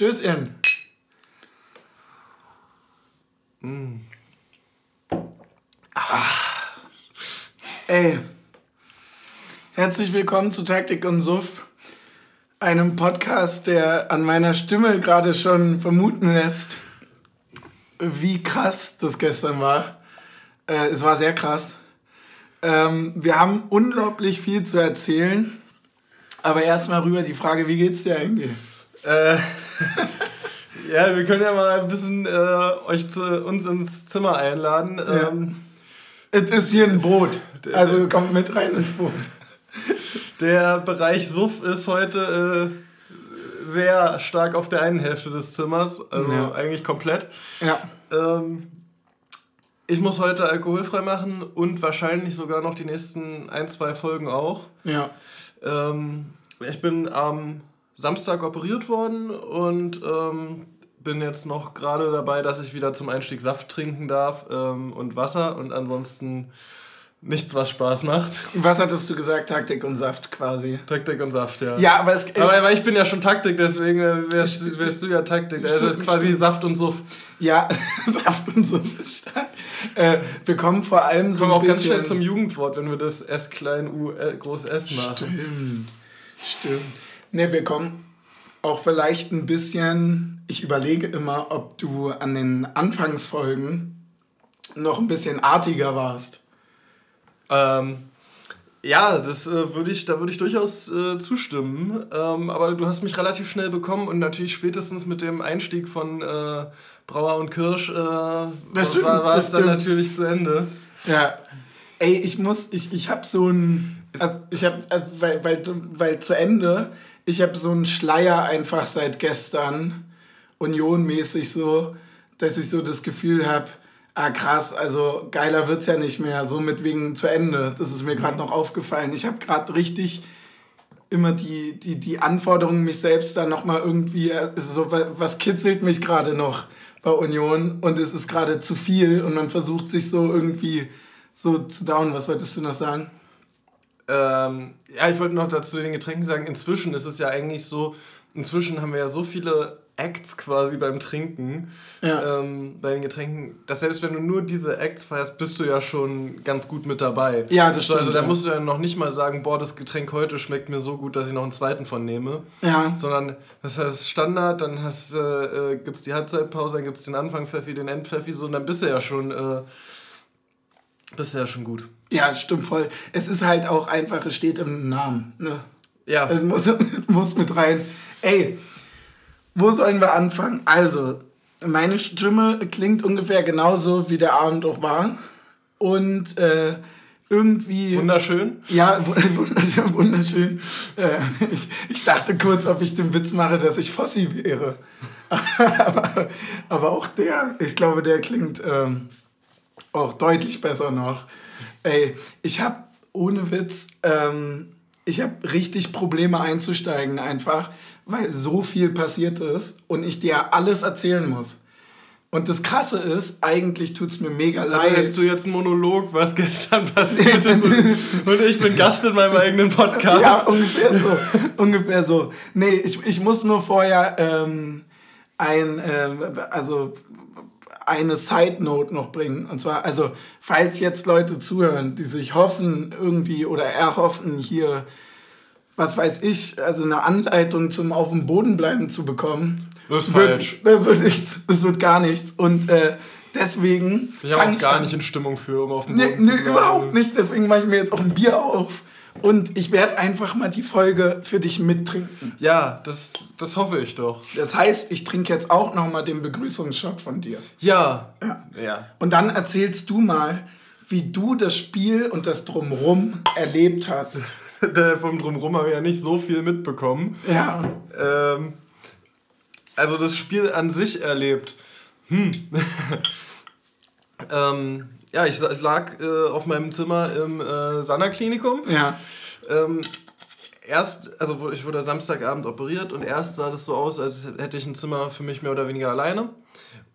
Stößchen. Mm. Ey. Herzlich willkommen zu Taktik und Suff, einem Podcast, der an meiner Stimme gerade schon vermuten lässt, wie krass das gestern war. Äh, es war sehr krass. Ähm, wir haben unglaublich viel zu erzählen. Aber erstmal rüber die Frage, wie geht's dir eigentlich? Äh, ja, wir können ja mal ein bisschen äh, euch zu uns ins Zimmer einladen. Ja. Ähm, Es ist hier ein Boot. Also kommt mit rein ins Boot. der Bereich Suff ist heute äh, sehr stark auf der einen Hälfte des Zimmers, also Ja. eigentlich komplett. Ja. Ähm, ich muss heute alkoholfrei machen und wahrscheinlich sogar noch die nächsten ein, zwei Folgen auch. Ja. Ähm, ich bin am Samstag operiert worden und ähm, bin jetzt noch gerade dabei, dass ich wieder zum Einstieg Saft trinken darf ähm, und Wasser und ansonsten nichts, was Spaß macht. Was hattest du gesagt? Taktik und Saft quasi. Taktik und Saft, ja. Ja, aber es. Aber, aber ich bin ja schon Taktik, deswegen äh, wärst, wärst du ja Taktik. Also es ist quasi Stimmt. Saft und Suff. Ja, Saft und so ist stark. Äh, wir kommen vor allem so Kommen ein auch ganz schnell zum Jugendwort, wenn wir das S klein U äh, groß S machen. Stimmt. Stimmt. Ne, wir kommen auch vielleicht ein bisschen. Ich überlege immer, ob du an den Anfangsfolgen noch ein bisschen artiger warst. Ähm, ja, das äh, würde ich, da würde ich durchaus äh, zustimmen. Ähm, aber du hast mich relativ schnell bekommen und natürlich spätestens mit dem Einstieg von äh, Brauer und Kirsch äh, stimmt, war, es dann stimmt. natürlich zu Ende. Ja. Ey, ich muss, ich, ich habe so ein, also ich habe, also weil, weil, weil zu Ende, ich habe so einen Schleier einfach seit gestern, unionmäßig so, dass ich so das Gefühl habe, ah krass, also geiler wird's ja nicht mehr, so mit wegen zu Ende. Das ist mir gerade noch aufgefallen. Ich habe gerade richtig immer die, die, die Anforderungen, mich selbst dann nochmal irgendwie, äh, so, wa- was kitzelt mich gerade noch bei Union und es ist gerade zu viel und man versucht sich so irgendwie so zu down. Was wolltest du noch sagen? Ähm, ja, ich wollte noch dazu den Getränken sagen, inzwischen ist es ja eigentlich so, inzwischen haben wir ja so viele Acts quasi beim Trinken, Ja. ähm, bei den Getränken, dass selbst wenn du nur diese Acts feierst, bist du ja schon ganz gut mit dabei. Ja, das so, Also stimmt, da musst du ja noch nicht mal sagen, boah, das Getränk heute schmeckt mir so gut, dass ich noch einen zweiten von nehme. Ja. Sondern das heißt Standard, dann hast, äh, äh, gibt es die Halbzeitpause, dann gibt es den Anfang Pfeffi, den End Pfeffi, so, und dann bist du ja schon, äh, bist du ja schon gut. Ja, stimmt voll. Es ist halt auch einfach, es steht im Namen. Ne? Ja. Es muss, muss mit rein. Ey, wo sollen wir anfangen? Also, meine Stimme klingt ungefähr genauso, wie der Abend auch war. Und äh, irgendwie. Wunderschön. Ja, wu- wunderschön, wunderschön. Äh, ich, ich dachte kurz, ob ich den Witz mache, dass ich Fossi wäre. aber, aber auch der, ich glaube, der klingt ähm, auch deutlich besser noch. Ey, ich habe ohne Witz, ähm, ich habe richtig Probleme einzusteigen einfach, weil so viel passiert ist und ich dir alles erzählen muss. Und das Krasse ist, eigentlich tut es mir mega leid. Also hältst du jetzt einen Monolog, was gestern passiert ist und, und ich bin Gast in meinem eigenen Podcast. Ja, ungefähr so. ungefähr so. Nee, ich, ich muss nur vorher ähm, ein, ähm, also eine Side Note noch bringen. Und zwar, also, falls jetzt Leute zuhören, die sich hoffen, irgendwie oder erhoffen, hier, was weiß ich, also eine Anleitung zum Auf dem Boden bleiben zu bekommen. Das ist wird, falsch. Das wird nichts. Das wird gar nichts. Und äh, deswegen. Ich habe auch gar an. nicht in Stimmung für, um auf dem Nee, Boden nee, zu bleiben. überhaupt nicht. Deswegen mache ich mir jetzt auch ein Bier auf. Und ich werde einfach mal die Folge für dich mittrinken. Ja, das, das hoffe ich doch. Das heißt, ich trinke jetzt auch noch mal den Begrüßungsshot von dir. Ja. Ja. Und dann erzählst du mal, wie du das Spiel und das Drumrum erlebt hast. Vom Drumherum habe ich ja nicht so viel mitbekommen. Ja. Ähm, also das Spiel an sich erlebt. Hm. ähm, ja, ich, lag äh, auf meinem Zimmer im äh, Sana-Klinikum. Ja. Ähm, erst, also ich wurde Samstagabend operiert und erst sah das so aus, als hätte ich ein Zimmer für mich mehr oder weniger alleine.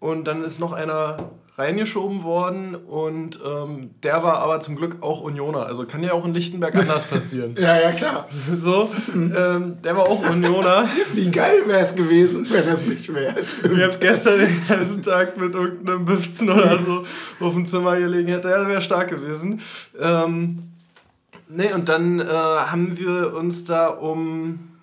Und dann ist noch einer reingeschoben worden und ähm, der war aber zum Glück auch Unioner. Also kann ja auch in Lichtenberg anders passieren. ja, ja, klar. So, ähm, der war auch Unioner. Wie geil wäre es gewesen, wenn das nicht wäre. Ich habe gestern den ganzen Tag mit irgendeinem Büfzen oder so auf dem Zimmer gelegen hätte. Der wäre stark gewesen. Ähm, nee, und dann äh, haben wir uns da um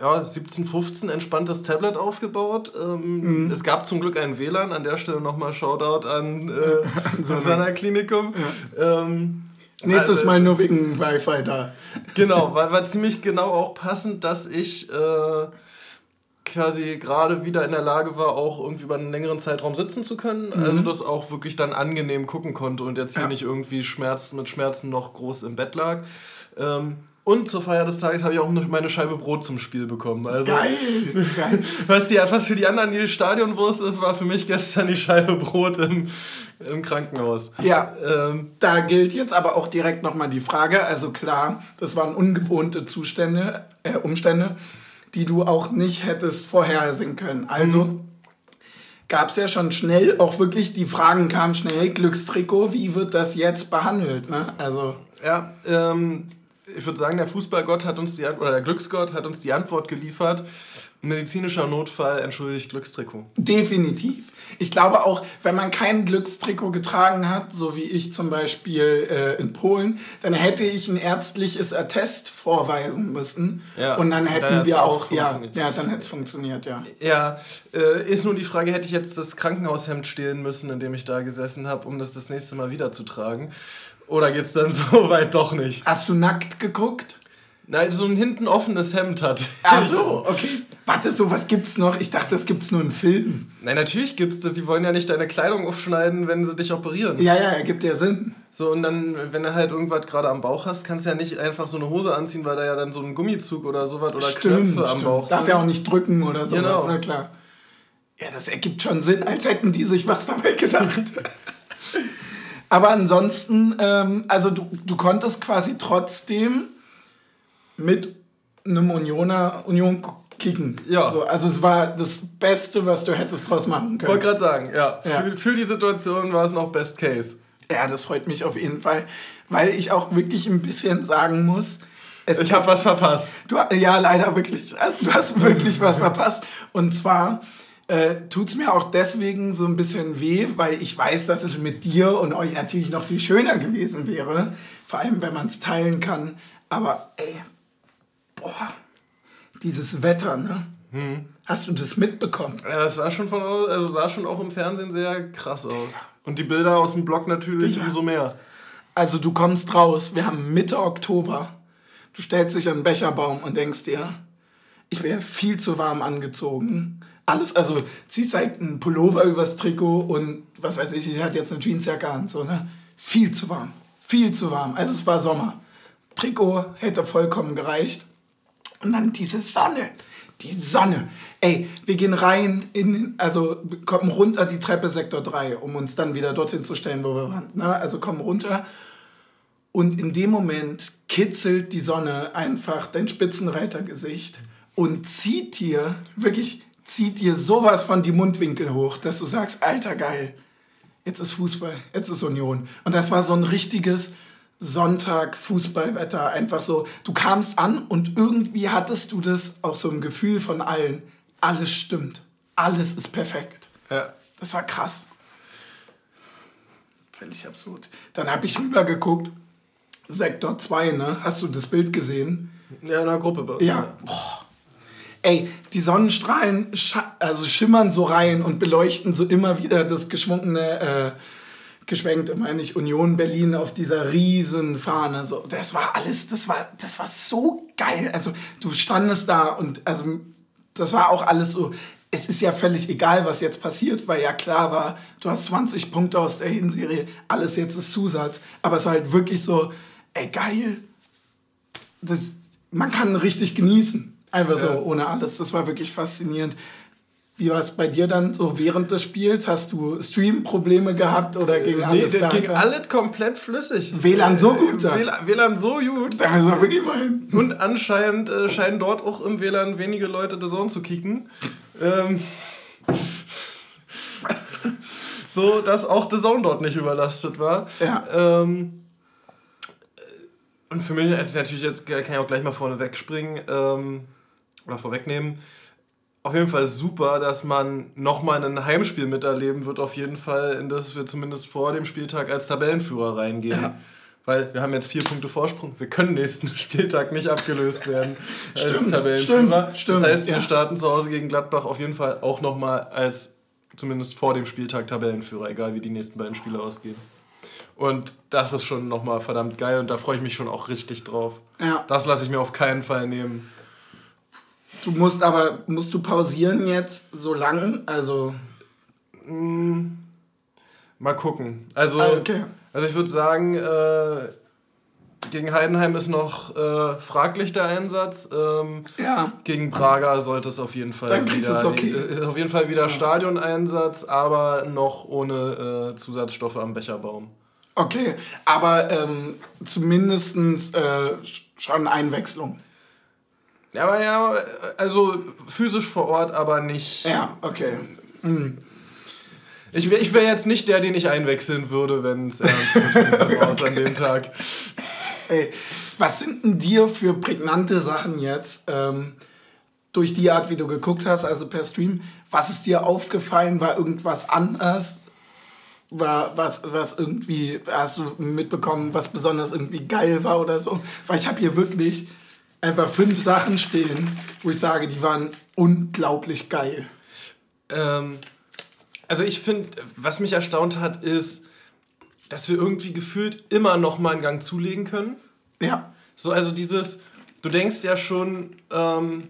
ja, 1715 entspanntes Tablet aufgebaut. Ähm, mhm. Es gab zum Glück ein WLAN. An der Stelle nochmal Shoutout an äh, Susanna Klinikum. Ja. Ähm, Nächstes also, Mal nur wegen Wi-Fi da. Genau, war, war ziemlich genau auch passend, dass ich äh, quasi gerade wieder in der Lage war, auch irgendwie über einen längeren Zeitraum sitzen zu können. Mhm. Also das auch wirklich dann angenehm gucken konnte und jetzt hier ja. nicht irgendwie Schmerzen mit Schmerzen noch groß im Bett lag. Ähm, und zur Feier des Tages habe ich auch meine Scheibe Brot zum Spiel bekommen. Also, geil. Was, die, was für die anderen die Stadionwurst ist, war für mich gestern die Scheibe Brot im, im Krankenhaus. Ja, ähm, da gilt jetzt aber auch direkt nochmal die Frage. Also klar, das waren ungewohnte Zustände, äh, Umstände, die du auch nicht hättest vorhersehen können. Also mhm. gab es ja schon schnell auch wirklich, die Fragen kamen schnell, Glückstrikot, wie wird das jetzt behandelt? Ne? Also ja, ähm, ich würde sagen, der Fußballgott hat uns die oder der Glücksgott hat uns die Antwort geliefert. Medizinischer Notfall entschuldigt Glückstrikot. Definitiv. Ich glaube auch, wenn man kein Glückstrikot getragen hat, so wie ich zum Beispiel äh, in Polen, dann hätte ich ein ärztliches Attest vorweisen müssen. Ja, und dann hätten dann wir auch, ja, ja, dann hätte es funktioniert, ja. Ja, äh, ist nur die Frage, hätte ich jetzt das Krankenhaushemd stehlen müssen, in dem ich da gesessen habe, um das das nächste Mal wieder zu tragen? Oder geht's dann so weit doch nicht? Hast du nackt geguckt? Nein, so ein hinten offenes Hemd hat. Ach so, okay. Warte, so was gibt's noch? Ich dachte, das gibt's nur in Filmen. Nein, natürlich gibt's das. Die wollen ja nicht deine Kleidung aufschneiden, wenn sie dich operieren. Ja, ja, ergibt ja Sinn. So, und dann, wenn du halt irgendwas gerade am Bauch hast, kannst du ja nicht einfach so eine Hose anziehen, weil da ja dann so ein Gummizug oder sowas oder stimmt, Knöpfe am Bauch sind. Darf ja auch nicht drücken oder sowas, genau. na klar. Ja, das ergibt schon Sinn, als hätten die sich was dabei gedacht. Aber ansonsten, ähm, also du, du konntest quasi trotzdem mit einem Unioner Union kicken. Ja. So, also es war das Beste, was du hättest draus machen können. Wollte gerade sagen, ja. ja. Für, für die Situation war es noch Best Case. Ja, das freut mich auf jeden Fall, weil ich auch wirklich ein bisschen sagen muss, ich habe was verpasst. Du, ja, leider wirklich. Also du hast wirklich was verpasst. Und zwar äh, tut es mir auch deswegen so ein bisschen weh, weil ich weiß, dass es mit dir und euch natürlich noch viel schöner gewesen wäre. Vor allem, wenn man es teilen kann. Aber ey, boah, dieses Wetter, ne? Hm. Hast du das mitbekommen? Ja, das sah schon, von, also sah schon auch im Fernsehen sehr krass aus. Und die Bilder aus dem Blog natürlich ja. umso mehr. Also du kommst raus, wir haben Mitte Oktober. Du stellst dich an den Becherbaum und denkst dir, ich wäre viel zu warm angezogen alles, also ziehst halt einen Pullover übers Trikot und was weiß ich, ich hatte jetzt eine Jeansjacke an, so, ne? Viel zu warm, viel zu warm. Also es war Sommer. Trikot hätte vollkommen gereicht. Und dann diese Sonne, die Sonne. Ey, wir gehen rein in, also kommen runter die Treppe Sektor 3, um uns dann wieder dorthin zu stellen, wo wir waren. Ne? Also kommen runter. Und in dem Moment kitzelt die Sonne einfach dein Spitzenreitergesicht und zieht dir wirklich zieht dir sowas von die Mundwinkel hoch, dass du sagst, alter geil, jetzt ist Fußball, jetzt ist Union. Und das war so ein richtiges Sonntag-Fußballwetter. Einfach so, du kamst an und irgendwie hattest du das auch so ein Gefühl von allen. Alles stimmt. Alles ist perfekt. Ja. Das war krass. Völlig absurd. Dann habe ich rübergeguckt. Sektor 2, ne? Hast du das Bild gesehen? Ja, in der Gruppe. Ja. Boah ey, die Sonnenstrahlen also schimmern so rein und beleuchten so immer wieder das geschwungene, äh, geschwenkte, meine ich, Union Berlin auf dieser riesen Fahne. So, das war alles, das war, das war so geil. Also du standest da und also das war auch alles so. Es ist ja völlig egal, was jetzt passiert, weil ja klar war, du hast 20 Punkte aus der Hinserie, alles jetzt ist Zusatz. Aber es war halt wirklich so, ey, geil. Das, man kann richtig genießen. Einfach so, ohne alles. Das war wirklich faszinierend. Wie war es bei dir dann so während des Spiels? Hast du Stream-Probleme gehabt oder ging alles nee, das ging alles komplett flüssig. WLAN so gut dann? WLAN, WLAN so gut. Da müssen wir wirklich mal hin. Und anscheinend äh, scheinen dort auch im WLAN wenige Leute The Zone zu kicken. Ähm, so dass auch The Zone dort nicht überlastet war. Ja. Ähm, und für mich natürlich jetzt kann ich auch gleich mal vorne wegspringen ähm, oder vorwegnehmen. Auf jeden Fall super, dass man nochmal ein Heimspiel miterleben wird, auf jeden Fall, in das wir zumindest vor dem Spieltag als Tabellenführer reingehen. Ja. Weil wir haben jetzt vier Punkte Vorsprung. Wir können nächsten Spieltag nicht abgelöst werden als stimmt, Tabellenführer. Stimmt, stimmt, das heißt, wir ja. starten zu Hause gegen Gladbach auf jeden Fall auch nochmal als zumindest vor dem Spieltag Tabellenführer, egal wie die nächsten beiden Spiele ausgehen. Und das ist schon nochmal verdammt geil und da freue ich mich schon auch richtig drauf. Ja. Das lasse ich mir auf keinen Fall nehmen. Du musst aber, musst du pausieren jetzt so lang? Also. Mm, mal gucken. Also, ah, okay. also ich würde sagen, äh, gegen Heidenheim ist noch äh, fraglich der Einsatz. Ähm, ja. Gegen Braga sollte es auf jeden Fall Dann wieder. Es okay. ist auf jeden Fall wieder. Stadioneinsatz, aber noch ohne äh, Zusatzstoffe am Becherbaum. Okay, aber ähm, zumindest äh, schon Einwechslung. Ja, aber ja, also physisch vor Ort, aber nicht. Ja, okay. Mhm. Ich wäre ich wär jetzt nicht der, den ich einwechseln würde, wenn es ernst wird okay. an dem Tag. Ey, was sind denn dir für prägnante Sachen jetzt ähm, durch die Art, wie du geguckt hast, also per Stream? Was ist dir aufgefallen? War irgendwas anders? war was, was irgendwie, hast du mitbekommen, was besonders irgendwie geil war oder so? Weil ich habe hier wirklich einfach fünf Sachen stehen, wo ich sage, die waren unglaublich geil. Ähm, also ich finde, was mich erstaunt hat, ist, dass wir irgendwie gefühlt immer noch mal einen Gang zulegen können. Ja. So, also dieses, du denkst ja schon, ähm,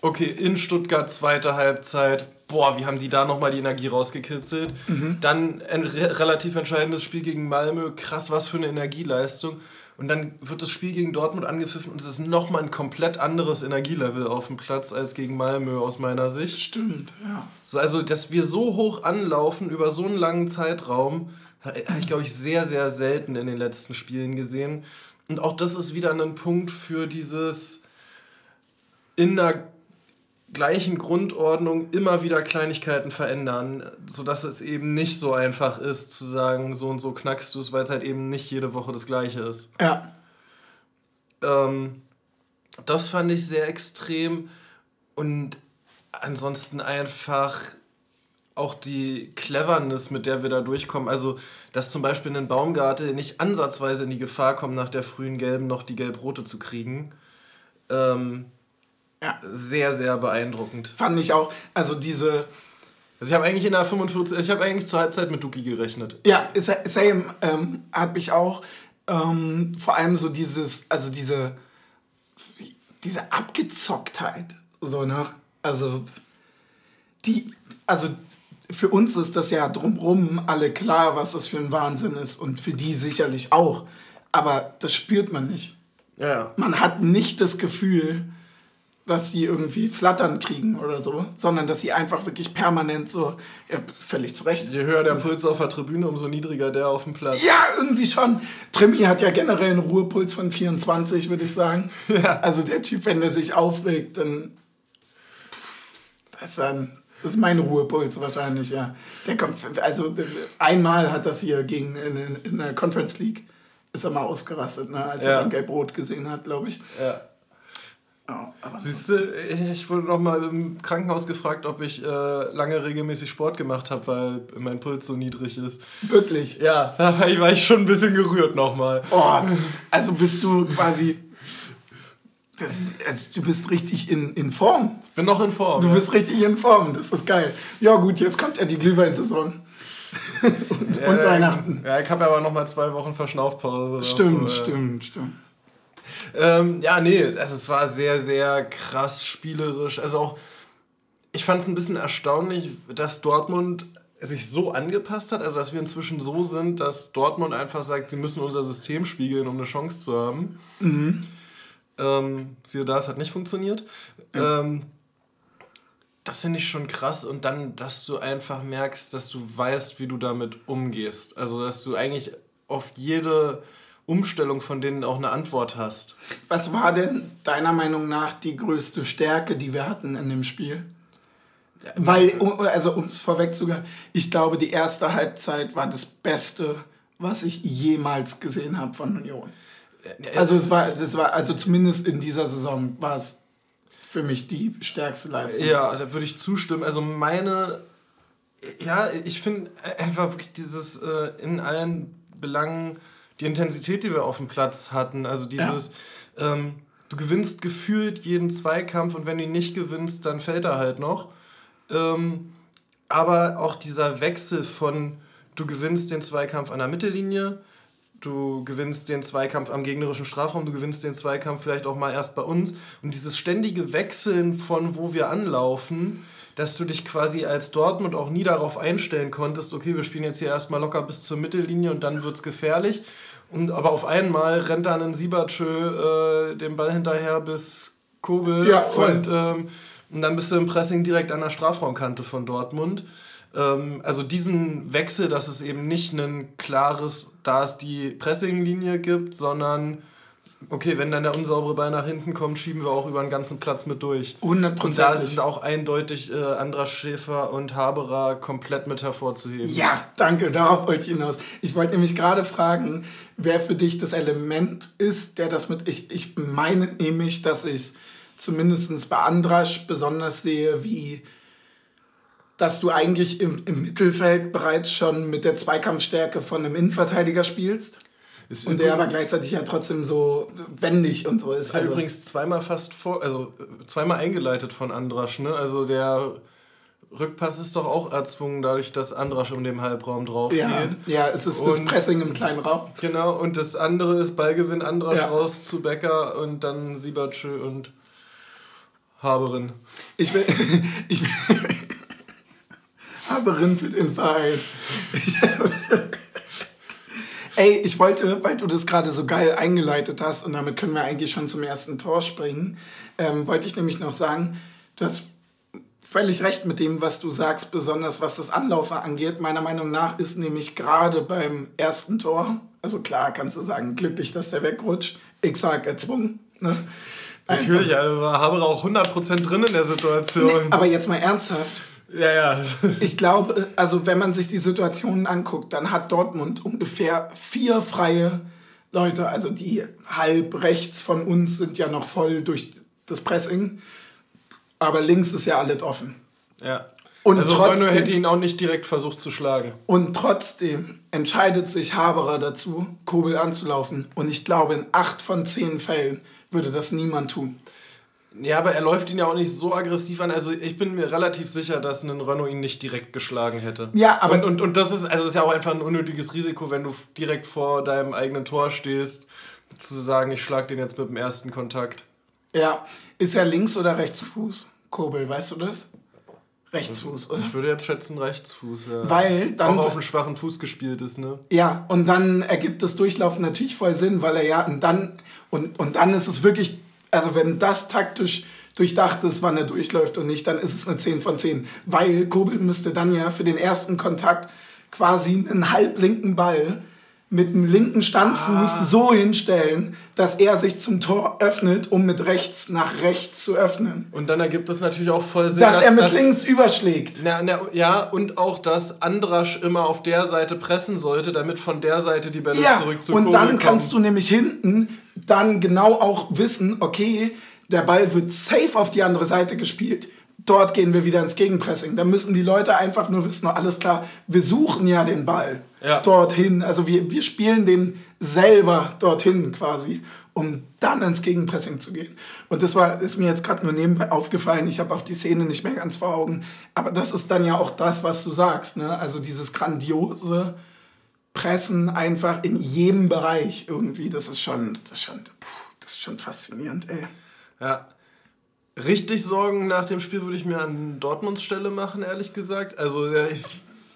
okay, in Stuttgart zweite Halbzeit, boah, wie haben die da nochmal die Energie rausgekitzelt. Mhm. Dann ein re relativ entscheidendes Spiel gegen Malmö, krass, was für eine Energieleistung. Und dann wird das Spiel gegen Dortmund angepfiffen und es ist nochmal ein komplett anderes Energielevel auf dem Platz als gegen Malmö aus meiner Sicht. Stimmt, ja. So, also, dass wir so hoch anlaufen über so einen langen Zeitraum, habe ich, glaube ich, sehr, sehr selten in den letzten Spielen gesehen. Und auch das ist wieder ein Punkt für dieses in einer gleichen Grundordnung immer wieder Kleinigkeiten verändern, sodass es eben nicht so einfach ist zu sagen, so und so knackst du es, weil es halt eben nicht jede Woche das gleiche ist. Ja. Ähm, das fand ich sehr extrem und ansonsten einfach auch die Cleverness, mit der wir da durchkommen. Also, dass zum Beispiel ein Baumgartel nicht ansatzweise in die Gefahr kommt, nach der frühen Gelben noch die Gelb-Rote zu kriegen. Ähm, ja. Sehr, sehr beeindruckend. Fand ich auch. Also diese. Also ich habe eigentlich in der 45, ich habe eigentlich zur Halbzeit mit Duki gerechnet. Ja, same. Ähm, hat mich auch ähm, vor allem so dieses, also diese, diese Abgezocktheit. So, ne? Also, die, also für uns ist das ja drumrum alle klar, was das für ein Wahnsinn ist und für die sicherlich auch. Aber das spürt man nicht. Ja. Man hat nicht das Gefühl, dass sie irgendwie Flattern kriegen oder so, sondern dass sie einfach wirklich permanent so, ja, völlig zurecht. Je höher der Puls auf der Tribüne, umso niedriger der auf dem Platz. Ja, irgendwie schon. Trimi hat ja generell einen Ruhepuls von 24, würde ich sagen. Ja. Also der Typ, wenn der sich aufregt, dann. Das ist, dann, das ist mein Ruhepuls wahrscheinlich, ja. Der kommt, also einmal hat das hier gegen in, in der Conference League, ist er mal ausgerastet, ne, als ja. er dann Gelb-Rot gesehen hat, glaube ich. Ja. Oh, Siehst du, ich wurde noch mal im Krankenhaus gefragt, ob ich äh, lange regelmäßig Sport gemacht habe, weil mein Puls so niedrig ist. Wirklich? Ja, da war ich, war ich schon ein bisschen gerührt nochmal. Oh, also bist du quasi. Das, also du bist richtig in, in Form. Bin noch in Form. Du ja. bist richtig in Form, das ist geil. Ja, gut, jetzt kommt ja die Glühweinsaison. und, ja, und Weihnachten. Ja, ich habe aber noch mal zwei Wochen Verschnaufpause. Stimmt, davor, stimmt, stimmt. Ähm, ja, nee, also es war sehr, sehr krass spielerisch. Also auch, ich fand es ein bisschen erstaunlich, dass Dortmund sich so angepasst hat, also dass wir inzwischen so sind, dass Dortmund einfach sagt, sie müssen unser System spiegeln, um eine Chance zu haben. Mhm. Ähm, siehe da, es hat nicht funktioniert. Ja. Ähm, das finde ich schon krass und dann, dass du einfach merkst, dass du weißt, wie du damit umgehst. Also, dass du eigentlich auf jede Umstellung von denen auch eine Antwort hast. Was war denn deiner Meinung nach die größte Stärke, die wir hatten in dem Spiel? Weil, also um es vorwegzugehen, ich glaube, die erste Halbzeit war das Beste, was ich jemals gesehen habe von Union. Also es war, es war, also zumindest in dieser Saison war es für mich die stärkste Leistung. Ja, da würde ich zustimmen. Also meine, ja, ich finde einfach wirklich dieses äh, in allen Belangen, die Intensität, die wir auf dem Platz hatten, also dieses, ja. ähm, du gewinnst gefühlt jeden Zweikampf und wenn du ihn nicht gewinnst, dann fällt er halt noch. Ähm, aber auch dieser Wechsel von, du gewinnst den Zweikampf an der Mittellinie, du gewinnst den Zweikampf am gegnerischen Strafraum, du gewinnst den Zweikampf vielleicht auch mal erst bei uns. Und dieses ständige Wechseln von wo wir anlaufen, dass du dich quasi als Dortmund auch nie darauf einstellen konntest, okay, wir spielen jetzt hier erstmal locker bis zur Mittellinie und dann wird es gefährlich. Und aber auf einmal rennt dann ein Siebertschö äh, den Ball hinterher bis Kobel ja, voll. und, ähm, und dann bist du im Pressing direkt an der Strafraumkante von Dortmund. Ähm, also diesen Wechsel, dass es eben nicht ein klares, da es die Pressinglinie gibt, sondern okay, wenn dann der unsaubere Ball nach hinten kommt, schieben wir auch über den ganzen Platz mit durch. 100%. Und da sind auch eindeutig äh, Andras Schäfer und Haberer komplett mit hervorzuheben. Ja, danke, darauf wollte ich hinaus. Ich wollte nämlich gerade fragen, wer für dich das Element ist, der das mit. Ich, ich meine nämlich, dass ich es zumindest bei Andras besonders sehe, wie dass du eigentlich im, im Mittelfeld bereits schon mit der Zweikampfstärke von einem Innenverteidiger spielst. Ist und der aber gleichzeitig ja trotzdem so wendig und so ist. Ist also übrigens zweimal fast vor, also zweimal eingeleitet von Andrasch, ne? Also der Rückpass ist doch auch erzwungen dadurch, dass Andrasch um den Halbraum drauf ja, geht. Ja, es ist und, das Pressing im kleinen Raum. Genau, und das andere ist Ballgewinn Andrasch ja. raus zu Becker und dann Siebertschö und Haberin. Ich will, ich will, Haberin für den Verein. Ey, ich wollte, weil du das gerade so geil eingeleitet hast und damit können wir eigentlich schon zum ersten Tor springen, ähm, wollte ich nämlich noch sagen, du hast völlig recht mit dem, was du sagst, besonders was das Anlaufen angeht. Meiner Meinung nach ist nämlich gerade beim ersten Tor, also klar kannst du sagen, glücklich, dass der wegrutscht. Ich sag erzwungen. Ne? Natürlich, also war Haber auch 100% drin in der Situation. Nee, aber jetzt mal ernsthaft. Ja, ja. ich glaube, also wenn man sich die Situationen anguckt, dann hat Dortmund ungefähr vier freie Leute. Also die halb rechts von uns sind ja noch voll durch das Pressing. Aber links ist ja alles offen. Ja. Und also trotzdem, hätte ihn auch nicht direkt versucht zu schlagen. Und trotzdem entscheidet sich Haberer dazu, Kobel anzulaufen. Und ich glaube, in acht von zehn Fällen würde das niemand tun. Ja, aber er läuft ihn ja auch nicht so aggressiv an. Also ich bin mir relativ sicher, dass ein Renault ihn nicht direkt geschlagen hätte. Ja, aber. Und, und, und das ist, also das ist ja auch einfach ein unnötiges Risiko, wenn du direkt vor deinem eigenen Tor stehst, zu sagen, ich schlag den jetzt mit dem ersten Kontakt. Ja. Ist er links oder Rechtsfuß? Kobel, weißt du das? Rechtsfuß, oder? Ich würde jetzt schätzen Rechtsfuß, ja. Weil dann. Auch auf einen schwachen Fuß gespielt ist, ne? Ja, und dann ergibt das Durchlaufen natürlich voll Sinn, weil er ja, und dann, und, und dann ist es wirklich also wenn das taktisch durchdacht ist, wann er durchläuft und nicht, dann ist es eine 10 von 10. Weil Kobel müsste dann ja für den ersten Kontakt quasi einen halblinken Ball mit dem linken Standfuß ah. so hinstellen, dass er sich zum Tor öffnet, um mit rechts nach rechts zu öffnen. Und dann ergibt es natürlich auch voll Sinn, dass, dass er mit dass, links überschlägt. Na, na, ja, und auch, dass Andrasch immer auf der Seite pressen sollte, damit von der Seite die Bälle ja, zurück zu Und dann kommen. kannst du nämlich hinten dann genau auch wissen, okay, der Ball wird safe auf die andere Seite gespielt dort gehen wir wieder ins Gegenpressing. Da müssen die Leute einfach nur wissen, alles klar, wir suchen ja den Ball ja. dorthin. Also wir, wir spielen den selber dorthin quasi, um dann ins Gegenpressing zu gehen. Und das war, ist mir jetzt gerade nur nebenbei aufgefallen. Ich habe auch die Szene nicht mehr ganz vor Augen. Aber das ist dann ja auch das, was du sagst. Ne? Also dieses grandiose Pressen einfach in jedem Bereich irgendwie. Das ist schon, das ist schon, das ist schon faszinierend, ey. Ja, Richtig Sorgen nach dem Spiel würde ich mir an Dortmunds Stelle machen, ehrlich gesagt. Also ja, ich,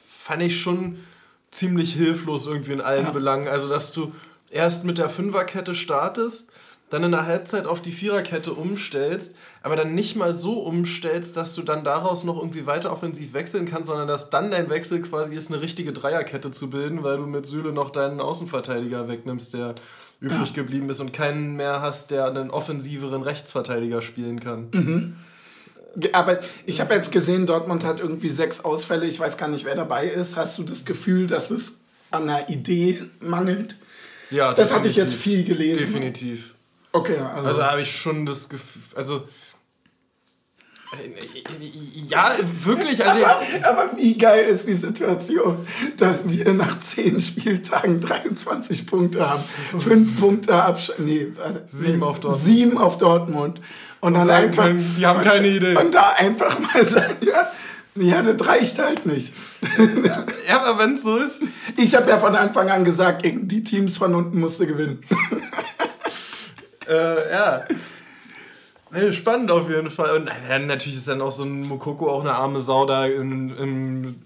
fand ich schon ziemlich hilflos irgendwie in allen ja. Belangen. Also dass du erst mit der Fünferkette startest, dann in der Halbzeit auf die Viererkette umstellst, aber dann nicht mal so umstellst, dass du dann daraus noch irgendwie weiter offensiv wechseln kannst, sondern dass dann dein Wechsel quasi ist, eine richtige Dreierkette zu bilden, weil du mit Süle noch deinen Außenverteidiger wegnimmst, der übrig geblieben ist und keinen mehr hast, der einen offensiveren Rechtsverteidiger spielen kann. Mhm. Aber ich habe jetzt gesehen, Dortmund hat irgendwie sechs Ausfälle. Ich weiß gar nicht, wer dabei ist. Hast du das Gefühl, dass es an einer Idee mangelt? Ja, das hatte ich jetzt viel gelesen. Definitiv. Okay, also. Also habe ich schon das Gefühl. Also. Ja, wirklich. Also aber, aber, wie geil ist die Situation, dass wir nach zehn Spieltagen 23 Punkte haben. Fünf Punkte Abstand. Nee, sieben auf Dortmund. Sieben auf Dortmund. Und dann einfach. Können, die haben keine Idee. Und da einfach mal sagen, ja, ja, das reicht halt nicht. ja, aber wenn es so ist. Ich habe ja von Anfang an gesagt, die Teams von unten musste gewinnen. äh, ja. Spannend auf jeden Fall. Und natürlich ist dann auch so ein Mokoko auch eine arme Sau da im, im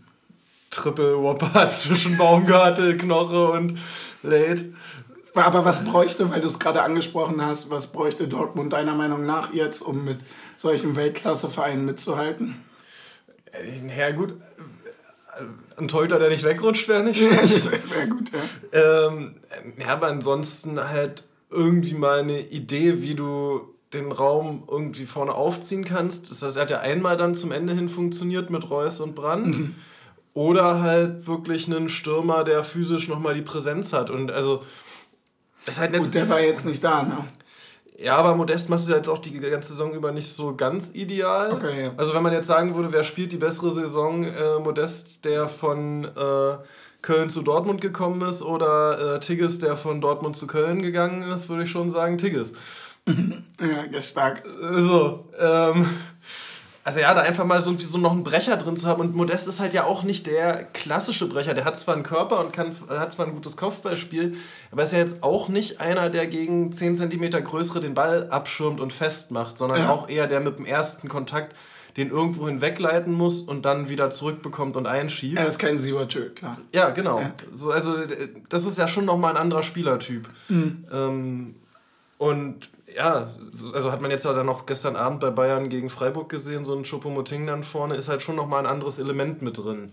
Triple Whopper zwischen Baumgartel, Knoche und Late. Aber was bräuchte, weil du es gerade angesprochen hast, was bräuchte Dortmund deiner Meinung nach jetzt, um mit solchen Weltklassevereinen mitzuhalten? Ja, gut. Ein Torhüter, der nicht wegrutscht, wäre nicht wäre gut, ja. Ähm, ja, aber ansonsten halt irgendwie mal eine Idee, wie du den Raum irgendwie vorne aufziehen kannst. Das heißt, er hat ja einmal dann zum Ende hin funktioniert mit Reus und Brand. Mhm. Oder halt wirklich einen Stürmer, der physisch nochmal die Präsenz hat. Und also das halt Gut, der war jetzt nicht da, ne? Ja, aber Modest macht es ja jetzt auch die ganze Saison über nicht so ganz ideal. Okay, ja. Also wenn man jetzt sagen würde, wer spielt die bessere Saison, äh, Modest, der von äh, Köln zu Dortmund gekommen ist, oder äh, Tigges, der von Dortmund zu Köln gegangen ist, würde ich schon sagen Tigges. Ja, stark. So, ähm, also ja, da einfach mal so, so noch einen Brecher drin zu haben. Und Modest ist halt ja auch nicht der klassische Brecher. Der hat zwar einen Körper und kann, hat zwar ein gutes Kopfballspiel, aber ist ja jetzt auch nicht einer, der gegen 10 cm größere den Ball abschirmt und festmacht, sondern ja. auch eher der mit dem ersten Kontakt den irgendwo hinwegleiten muss und dann wieder zurückbekommt und einschiebt. Er ist kein Siwatschö, klar. Ja, genau. Ja. So, also das ist ja schon nochmal ein anderer Spielertyp. Mhm. Ähm, und ja, also hat man jetzt ja dann noch gestern Abend bei Bayern gegen Freiburg gesehen, so ein Chopomoting dann vorne ist halt schon nochmal ein anderes Element mit drin.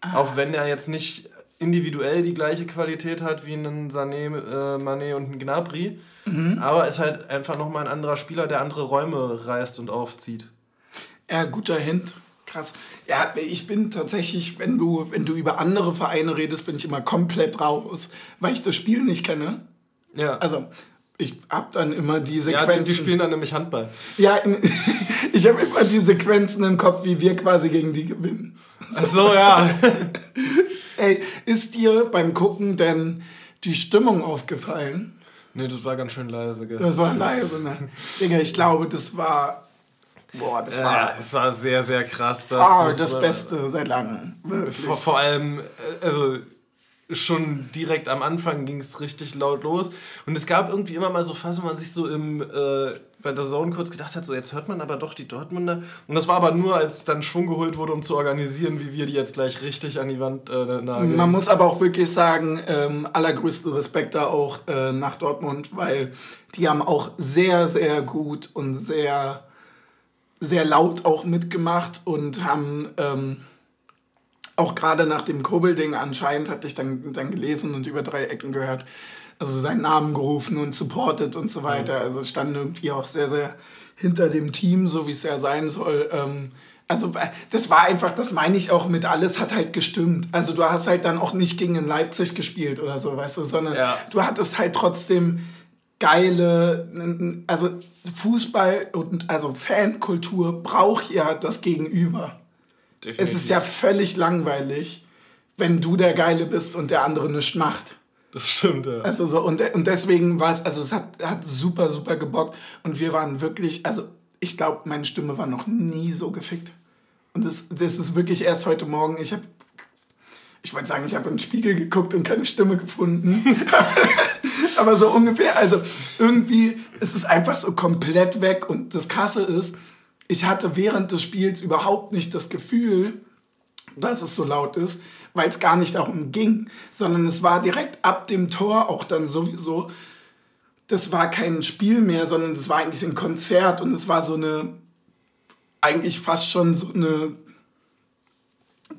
Ah. Auch wenn er jetzt nicht individuell die gleiche Qualität hat wie ein Sané, äh, Mané und ein Gnabry, mhm. aber ist halt einfach nochmal ein anderer Spieler, der andere Räume reißt und aufzieht. Ja, guter Hint. Krass. Ja, ich bin tatsächlich, wenn du, wenn du über andere Vereine redest, bin ich immer komplett raus, weil ich das Spiel nicht kenne. Ja. Also, ich habe dann immer die Sequenzen. Ja, die, die, spielen dann nämlich Handball. Ja, ich habe immer die Sequenzen im Kopf, wie wir quasi gegen die gewinnen. Ach so, ja. Ey, ist dir beim Gucken denn die Stimmung aufgefallen? Nee, das war ganz schön leise gestern. Das war leise, ne? Digga, ich glaube, das war. Boah, das war. das war sehr, sehr krass. Das, oh, das Beste seit langem. Vor, vor allem, äh, also schon direkt am Anfang ging es richtig laut los. Und es gab irgendwie immer mal so Phasen, wo man sich so im, äh, bei der Zone kurz gedacht hat, so jetzt hört man aber doch die Dortmunder. Und das war aber nur, als dann Schwung geholt wurde, um zu organisieren, wie wir die jetzt gleich richtig an die Wand äh, nageln. Man muss aber auch wirklich sagen, ähm, allergrößten Respekt da auch äh, nach Dortmund, weil die haben auch sehr, sehr gut und sehr, sehr laut auch mitgemacht und haben... Ähm, auch gerade nach dem Kobel-Ding anscheinend hatte ich dann, dann gelesen und über drei Ecken gehört, also seinen Namen gerufen und supportet und so weiter. Also standen irgendwie auch sehr, sehr hinter dem Team, so wie es ja sein soll. Ähm, also das war einfach, das meine ich auch mit alles hat halt gestimmt. Also du hast halt dann auch nicht gegen Leipzig gespielt oder so, weißt du, sondern ja. du hattest halt trotzdem geile, also Fußball und also Fankultur braucht ja das Gegenüber. Definitiv. Es ist ja völlig langweilig, wenn du der Geile bist und der andere nichts macht. Das stimmt, ja. Also so, und, und deswegen war es, also es hat, hat super, super gebockt. Und wir waren wirklich, also ich glaube, meine Stimme war noch nie so gefickt. Und das, das ist wirklich erst heute Morgen. Ich habe, ich wollte sagen, ich habe in den Spiegel geguckt und keine Stimme gefunden. Aber so ungefähr, also irgendwie ist es einfach so komplett weg. Und das Krasse ist, ich hatte während des Spiels überhaupt nicht das Gefühl, dass es so laut ist, weil es gar nicht darum ging, sondern es war direkt ab dem Tor auch dann sowieso, das war kein Spiel mehr, sondern das war eigentlich ein Konzert und es war so eine, eigentlich fast schon so eine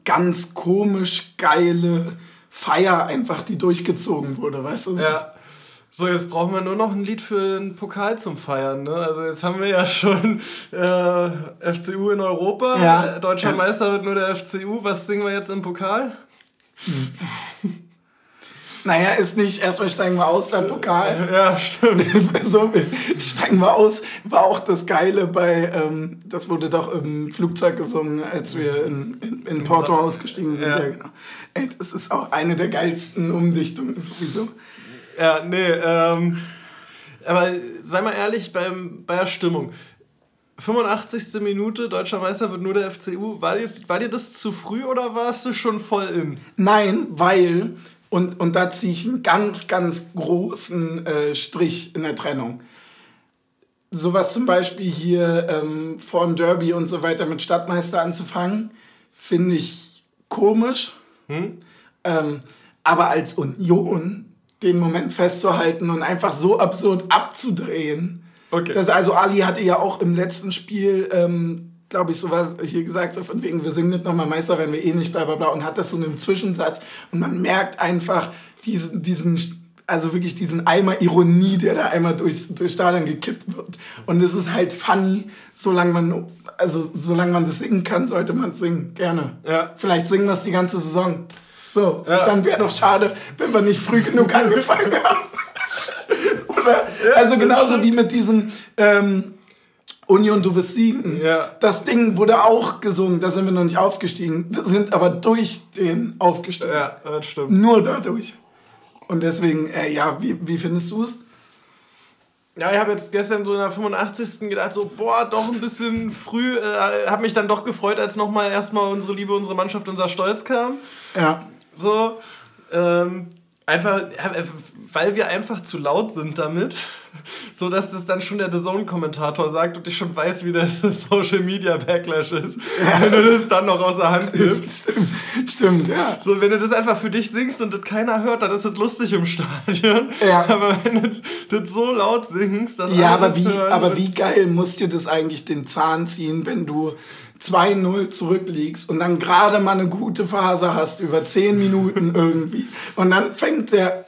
ganz komisch geile Feier einfach, die durchgezogen wurde, weißt du? Ja. So, jetzt brauchen wir nur noch ein Lied für einen Pokal zum Feiern. Ne? Also jetzt haben wir ja schon äh, FCU in Europa. Ja. Deutscher ja. Meister wird nur der FCU. Was singen wir jetzt im Pokal? Naja, ist nicht, erstmal steigen wir aus, dann Pokal. Ja, stimmt. so, steigen wir aus, war auch das Geile bei, ähm, das wurde doch im Flugzeug gesungen, als wir in, in, in Porto ausgestiegen sind. Ja. ja. genau. Ey, das ist auch eine der geilsten Umdichtungen sowieso. Ja, nee, ähm, aber sei mal ehrlich, beim, bei der Stimmung. 85. Minute, deutscher Meister wird nur der FCU. War dir, war dir das zu früh oder warst du schon voll in? Nein, weil und, und da ziehe ich einen ganz, ganz großen äh, Strich in der Trennung. Sowas zum Beispiel hier ähm, vor dem Derby und so weiter mit Stadtmeister anzufangen, finde ich komisch. Hm? Ähm, aber als Union den Moment festzuhalten und einfach so absurd abzudrehen. Okay. Das, also Ali hatte ja auch im letzten Spiel ähm, glaube ich, sowas hier gesagt, so von wegen, wir singen nicht nochmal Meister, wenn wir eh nicht, bla bla bla, und hat das so einen Zwischensatz. Und man merkt einfach diesen, diesen also wirklich diesen Eimer Ironie, der da einmal durchs, durchs Stadion gekippt wird. Und es ist halt funny, solange man, also solange man das singen kann, sollte man es singen. Gerne. Ja. Vielleicht singen wir es die ganze Saison. So, ja. dann wäre doch schade, wenn wir nicht früh genug angefangen haben. Oder? Ja, also genauso wie mit diesem, ähm, Union, du wirst siegen. Ja. Das Ding wurde auch gesungen, da sind wir noch nicht aufgestiegen. Wir sind aber durch den aufgestiegen. Ja, das stimmt. Nur dadurch. Und deswegen, äh, ja, wie, wie findest du es? Ja, ich habe jetzt gestern so in der 85. gedacht, so, boah, doch ein bisschen früh. Äh, habe mich dann doch gefreut, als nochmal erstmal unsere Liebe, unsere Mannschaft, unser Stolz kam. Ja. So, ähm, einfach, weil wir einfach zu laut sind damit so dass das dann schon der The Zone-Kommentator sagt und ich schon weiß, wie der Social Media Backlash ist, ja. wenn du das dann noch außer Hand nimmst. Stimmt, stimmt, ja. So, wenn du das einfach für dich singst und das keiner hört, dann ist das lustig im Stadion. Ja. Aber wenn du das so laut singst, dass Ja, aber wie, aber wie geil muss dir das eigentlich den Zahn ziehen, wenn du 2-0 zurückliegst und dann gerade mal eine gute Phase hast über 10 Minuten irgendwie und dann fängt der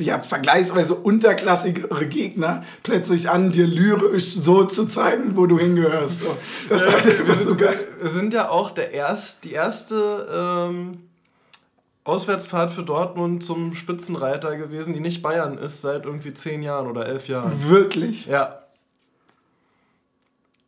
ja, vergleichsweise unterklassigere Gegner plötzlich an, dir lyrisch so zu zeigen, wo du hingehörst. So. Das ja, wir, so geil. wir sind ja auch der erst, die erste ähm, Auswärtsfahrt für Dortmund zum Spitzenreiter gewesen, die nicht Bayern ist, seit irgendwie zehn Jahren oder elf Jahren. Wirklich? Ja.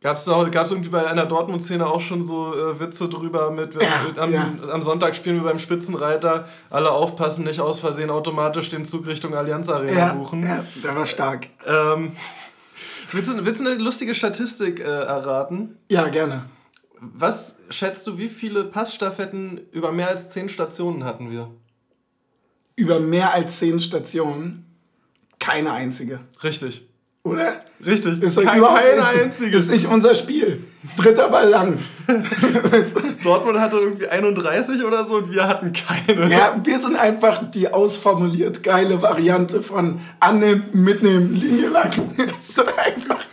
Gab es irgendwie bei einer Dortmund-Szene auch schon so äh, Witze drüber mit, ja, am, ja. am, Sonntag spielen wir beim Spitzenreiter, alle aufpassen, nicht aus Versehen automatisch den Zug Richtung Allianz Arena ja, buchen. Ja, der war stark. Ähm, willst, du, willst du eine lustige Statistik äh, erraten? Ja, gerne. Was schätzt du, wie viele Passstaffetten über mehr als zehn Stationen hatten wir? Über mehr als zehn Stationen? Keine einzige. Richtig. Oder? Richtig. Ist Kein, kein einziges. Ist nicht unser Spiel. Dritter Ball lang. Dortmund hatte irgendwie 31 oder so und wir hatten keine. Ja, wir sind einfach die ausformuliert geile Variante von annehmen, mitnehmen, Linie lang. so einfach.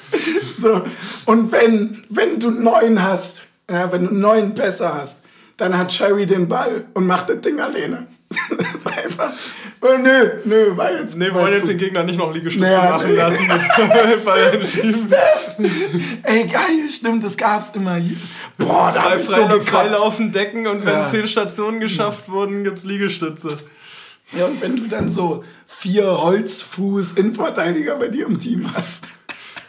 So. Und wenn, wenn du neun hast, ja, wenn du neun besser hast, dann hat Cherry den Ball und macht das Ding alleine. Das ist einfach. Oh, nö, nö, war jetzt. Nee, wir wollen jetzt gut. den Gegner nicht noch Liegestütze naja, machen nee. lassen, bevor er schießt. Ey, geil, stimmt, das gab's immer hier. Boah, da frei, so freilaufen Decken und wenn ja. zehn Stationen geschafft ja. wurden, gibt's Liegestütze. Ja, und wenn du dann so vier Holzfuß-Innenverteidiger bei dir im Team hast.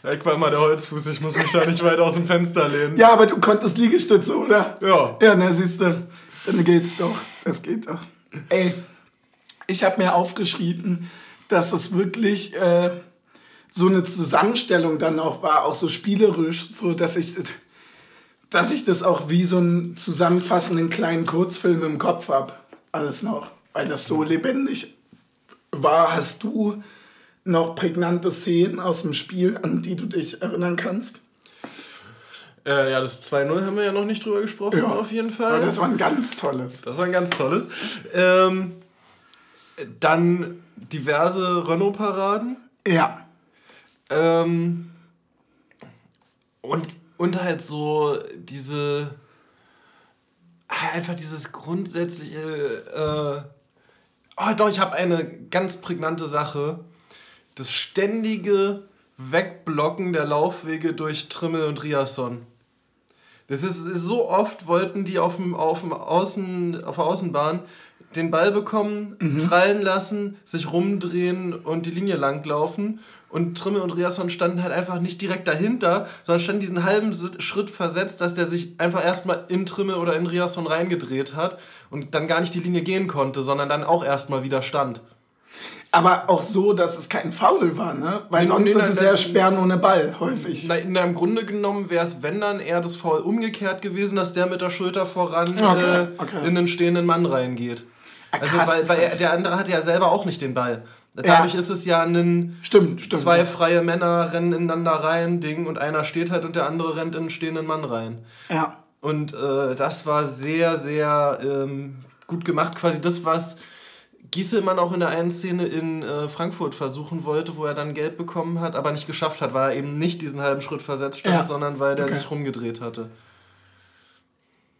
Ja, ich war mal der Holzfuß, ich muss mich da nicht weit aus dem Fenster lehnen. Ja, aber du konntest Liegestütze, oder? Ja. Ja, na siehst du, dann geht's doch. Das geht doch. Ey, ich habe mir aufgeschrieben, dass es wirklich äh, so eine Zusammenstellung dann auch war, auch so spielerisch, so dass ich, dass ich das auch wie so einen zusammenfassenden kleinen Kurzfilm im Kopf habe. Alles noch, weil das so lebendig war. Hast du noch prägnante Szenen aus dem Spiel, an die du dich erinnern kannst? Äh, ja, das 2-0 haben wir ja noch nicht drüber gesprochen, ja, auf jeden Fall. Aber das war ein ganz tolles. Das war ein ganz tolles. Ähm, dann diverse Renault-Paraden. Ja. Ähm, und, und halt so diese. Einfach dieses grundsätzliche. Äh, oh, doch, ich habe eine ganz prägnante Sache. das ständige Wegblocken der Laufwege durch Trimmel und Riasson. Das ist, ist so oft wollten die auf, dem, auf, dem Außen, auf der Außenbahn den Ball bekommen, mhm. prallen lassen, sich rumdrehen und die Linie langlaufen. Und Trimmel und Riasson standen halt einfach nicht direkt dahinter, sondern standen diesen halben Schritt versetzt, dass der sich einfach erstmal in Trimmel oder in Riasson reingedreht hat und dann gar nicht die Linie gehen konnte, sondern dann auch erstmal wieder stand. Aber auch so, dass es kein Foul war, ne? Weil sonst nee, ist es ja Sperren ohne Ball häufig. Na, na, Im Grunde genommen wäre es, wenn dann eher das Foul umgekehrt gewesen, dass der mit der Schulter voran okay, äh, okay. in den stehenden Mann reingeht. Ah, also, krass, weil, weil der andere hat ja selber auch nicht den Ball. Dadurch ja. ist es ja ein stimmt, stimmt, zwei freie Männer rennen ineinander rein Ding und einer steht halt und der andere rennt in einen stehenden Mann rein. Ja. Und äh, das war sehr, sehr ähm, gut gemacht. Quasi das, was Gieselmann auch in der einen Szene in äh, Frankfurt versuchen wollte, wo er dann Geld bekommen hat, aber nicht geschafft hat, weil er eben nicht diesen halben Schritt versetzt stand, ja. sondern weil der okay. sich rumgedreht hatte.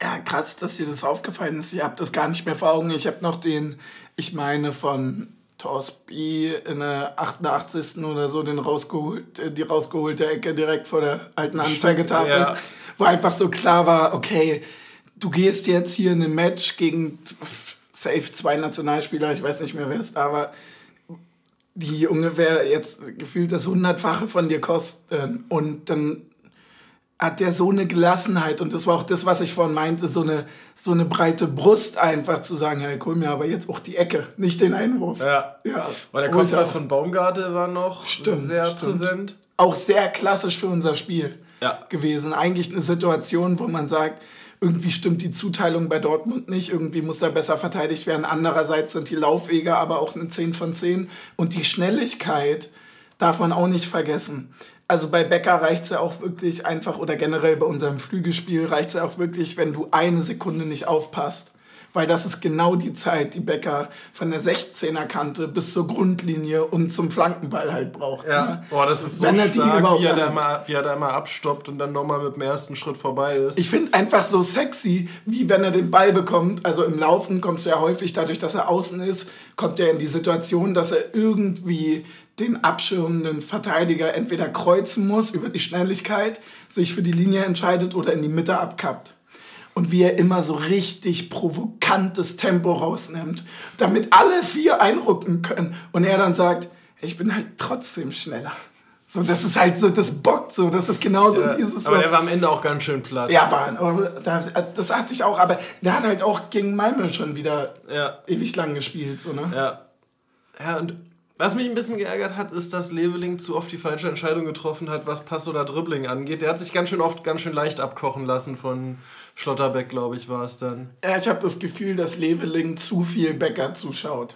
Ja, krass, dass dir das aufgefallen ist. Ich habe das gar nicht mehr vor Augen. Ich habe noch den, ich meine, von Torsby in der 88. oder so den rausgeholt, äh, die rausgeholte Ecke direkt vor der alten Anzeigetafel, ja. wo einfach so klar war, okay, du gehst jetzt hier in ein Match gegen safe zwei Nationalspieler, ich weiß nicht mehr, wer es da war, die ungefähr jetzt gefühlt das Hundertfache von dir kosten. Und dann hat der so eine Gelassenheit und das war auch das, was ich vorhin meinte, so eine, so eine breite Brust einfach zu sagen, ja, ich hol mir aber jetzt auch die Ecke, nicht den Einwurf. Ja, ja weil der Kopfball von Baumgarte war noch stimmt, sehr stimmt. präsent. Auch sehr klassisch für unser Spiel ja. gewesen. Eigentlich eine Situation, wo man sagt, irgendwie stimmt die Zuteilung bei Dortmund nicht, irgendwie muss er besser verteidigt werden. Andererseits sind die Laufwege aber auch eine 10 von 10 und die Schnelligkeit darf man auch nicht vergessen. Also bei Becker reicht es ja auch wirklich einfach, oder generell bei unserem Flügelspiel reicht es ja auch wirklich, wenn du eine Sekunde nicht aufpasst weil das ist genau die Zeit, die Becker von der 16er Kante bis zur Grundlinie und zum Flankenball halt braucht. Ja, ne? Boah, das ist so Wenn stark, wie er, da mal, wie er da mal abstoppt und dann nochmal mit dem ersten Schritt vorbei ist. Ich finde einfach so sexy, wie wenn er den Ball bekommt. Also im Laufen kommst du ja häufig, dadurch, dass er außen ist, kommt er in die Situation, dass er irgendwie den abschirmenden Verteidiger entweder kreuzen muss über die Schnelligkeit, sich für die Linie entscheidet oder in die Mitte abkappt und wie er immer so richtig provokantes Tempo rausnimmt, damit alle vier einrücken können und er dann sagt, ich bin halt trotzdem schneller. So, das ist halt so, das bockt so, das ist genauso ja, dieses. Aber so, er war am Ende auch ganz schön platt. Ja, war, aber das hatte ich auch, aber der hat halt auch gegen Malmö schon wieder ja. ewig lang gespielt, so, ne? Ja. Ja, und was mich ein bisschen geärgert hat, ist, dass Leveling zu oft die falsche Entscheidung getroffen hat, was Pass oder Dribbling angeht. Der hat sich ganz schön oft ganz schön leicht abkochen lassen von Schlotterbeck, glaube ich, war es dann. Ja, ich habe das Gefühl, dass Leveling zu viel Bäcker zuschaut.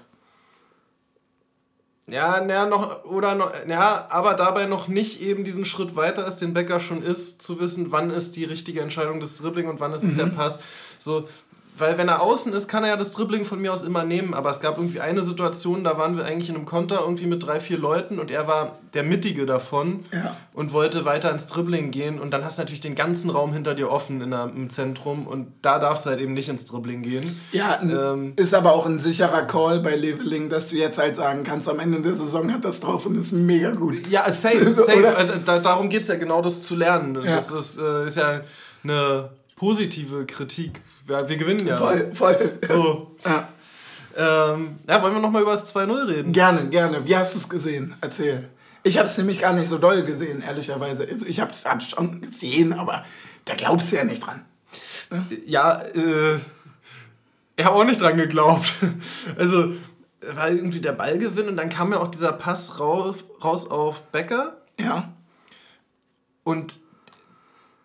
Ja, na, noch, oder noch, ja, aber dabei noch nicht eben diesen Schritt weiter ist, den Bäcker schon ist, zu wissen, wann ist die richtige Entscheidung des Dribbling und wann ist es mhm. der Pass. So, weil wenn er außen ist, kann er ja das Dribbling von mir aus immer nehmen. Aber es gab irgendwie eine Situation, da waren wir eigentlich in einem Konter irgendwie mit drei, vier Leuten und er war der Mittige davon ja. und wollte weiter ins Dribbling gehen. Und dann hast du natürlich den ganzen Raum hinter dir offen in der, im Zentrum und da darfst du halt eben nicht ins Dribbling gehen. Ja, ähm, ist aber auch ein sicherer Call bei Leveling, dass du jetzt halt sagen kannst, am Ende der Saison hat das drauf und ist mega gut. Ja, safe, safe. also da, darum geht es ja genau, das zu lernen. Ja. Das ist, äh, ist ja eine positive Kritik wir, wir gewinnen ja. Voll, voll. So. Ja. Ähm, ja, wollen wir nochmal über das 2-0 reden? Gerne, gerne. Wie hast du es gesehen? Erzähl. Ich habe es nämlich gar nicht so doll gesehen, ehrlicherweise. Also ich habe es schon gesehen, aber da glaubst du ja nicht dran. Ne? Ja, äh, ich habe auch nicht dran geglaubt. Also, war irgendwie der Ballgewinn und dann kam ja auch dieser Pass raus, raus auf Becker. Ja. Und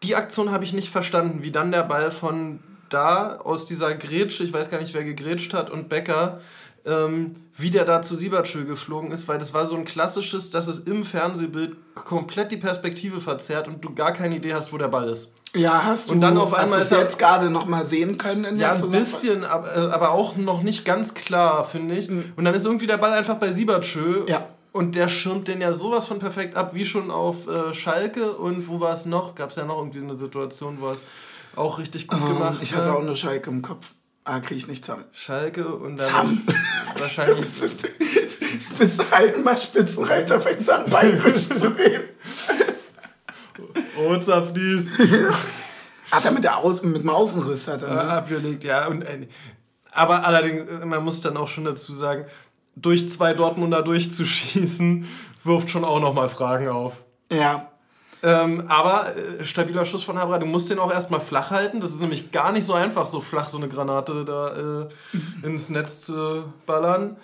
die Aktion habe ich nicht verstanden, wie dann der Ball von da aus dieser Grätsche, ich weiß gar nicht, wer gegrätscht hat, und Becker, ähm, wie der da zu Siebertschö geflogen ist, weil das war so ein klassisches, dass es im Fernsehbild komplett die Perspektive verzerrt und du gar keine Idee hast, wo der Ball ist. Ja, hast du. Und dann auf einmal hast du jetzt gerade noch mal sehen können in Ja, ein bisschen, aber, äh, aber auch noch nicht ganz klar, finde ich. Mhm. Und dann ist irgendwie der Ball einfach bei Siebertschö. Ja. Und der schirmt den ja sowas von perfekt ab, wie schon auf äh, Schalke. Und wo war es noch? Gab es ja noch irgendwie eine Situation, wo es auch richtig gut um, gemacht. Ich hatte auch nur Schalke im Kopf. Ah, kriege ich nicht zusammen. Schalke und dann wahrscheinlich Bis dahin mal Spitzenreiter fängst an, bayerisch zu reden. Ozapfdies. Hat er mit, der Aus mit dem Außenriss hat er, ne? abgelegt, ja. Und, äh, aber allerdings, äh, man muss dann auch schon dazu sagen, durch zwei Dortmunder durchzuschießen, wirft schon auch nochmal Fragen auf. Ja. Ähm, aber äh, stabiler Schuss von Habra, du musst den auch erstmal flach halten. Das ist nämlich gar nicht so einfach, so flach so eine Granate da äh, ins Netz zu ballern.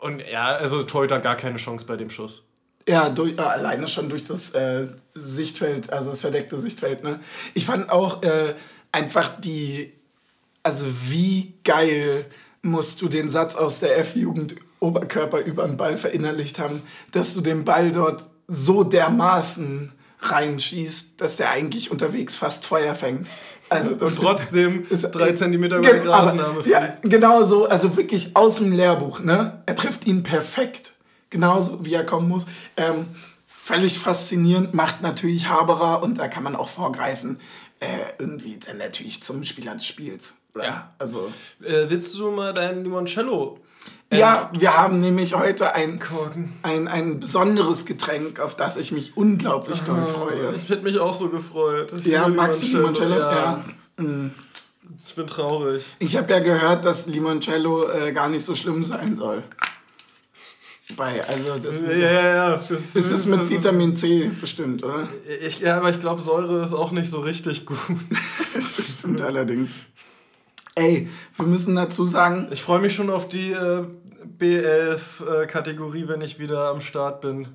Und ja, also Torhüter gar keine Chance bei dem Schuss. Ja, durch, äh, alleine schon durch das äh, Sichtfeld, also das verdeckte Sichtfeld. Ne? Ich fand auch äh, einfach die, also wie geil musst du den Satz aus der F-Jugend Oberkörper über den Ball verinnerlicht haben, dass du den Ball dort so dermaßen reinschießt, dass der eigentlich unterwegs fast Feuer fängt. Also Und trotzdem ist- drei Zentimeter über die Grasnarbe Ja, genau so, also wirklich aus dem Lehrbuch. Ne? Er trifft ihn perfekt, genauso wie er kommen muss. Ähm, völlig faszinierend, macht natürlich Haberer und da kann man auch vorgreifen, äh, irgendwie dann natürlich zum Spieler des Spiels. oder? Ja. Also, Äh, willst du mal deinen Limoncello ja, wir haben nämlich heute ein, korken? ein, ein besonderes Getränk, auf das ich mich unglaublich doll freue. Ich hätte mich auch so gefreut. Ich Ja, magst du Limoncello? Ja. Ja. Ich bin traurig. Ich habe ja gehört, dass Limoncello äh, gar nicht so schlimm sein soll. Bei, also das Ja, ja, ja. Das, ist es mit Vitamin C bestimmt, oder? Ich, ja, aber ich glaube, Säure ist auch nicht so richtig gut. Das stimmt allerdings. Ey, wir müssen dazu sagen, Ich freue mich schon auf die äh, B11-Kategorie, wenn ich wieder am Start bin.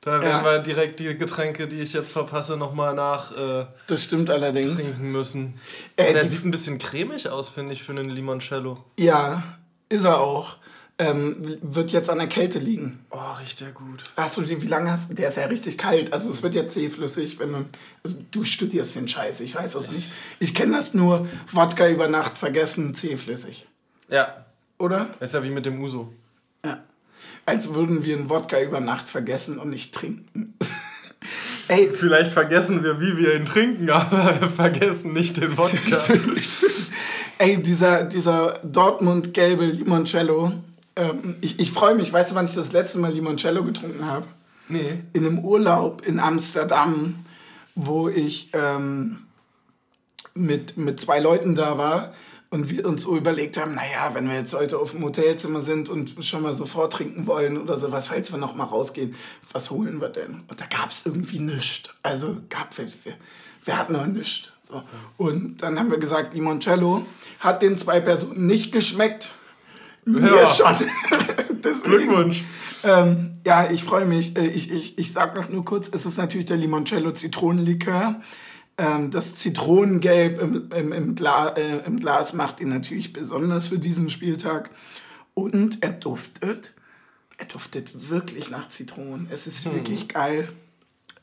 Da werden Ja. wir direkt die Getränke, die ich jetzt verpasse, nochmal nachtrinken äh, das stimmt allerdings. trinken müssen. Äh, Der sieht ein bisschen cremig aus, finde ich, für einen Limoncello. Ja, ist er auch. Ähm, wird jetzt an der Kälte liegen. Oh, riecht der gut. Den, wie lange hast du? Der ist ja richtig kalt. Also es wird ja zähflüssig, wenn man. Also du studierst den Scheiß, ich weiß das nicht. Ich kenne das nur, Wodka über Nacht vergessen, zähflüssig. Ja, Oder? ist ja wie mit dem Uso. Ja. Als würden wir einen Wodka über Nacht vergessen und nicht trinken. Ey, Vielleicht vergessen wir, wie wir ihn trinken, aber wir vergessen nicht den Wodka. Ey, dieser, dieser Dortmund-gelbe Limoncello. Ähm, ich ich freue mich. Weißt du, wann ich das letzte Mal Limoncello getrunken habe? nee. In einem Urlaub in Amsterdam, wo ich ähm, mit, mit zwei Leuten da war und wir uns so überlegt haben, naja, wenn wir jetzt heute auf dem Hotelzimmer sind und schon mal so vortrinken wollen oder so, was falls wir noch mal rausgehen, was holen wir denn? Und da gab es irgendwie nichts. Also gab wir, wir, wir hatten noch nichts. So. Und dann haben wir gesagt, Limoncello hat den zwei Personen nicht geschmeckt. Mir Ja. schon. Glückwunsch. ähm, ja, ich freue mich. Äh, Ich, ich, ich sag noch nur kurz, es ist natürlich der Limoncello Zitronenlikör. Ähm, das Zitronengelb im, im, im, Gla äh, im Glas macht ihn natürlich besonders für diesen Spieltag. Und er duftet, er duftet wirklich nach Zitronen. Es ist wirklich geil.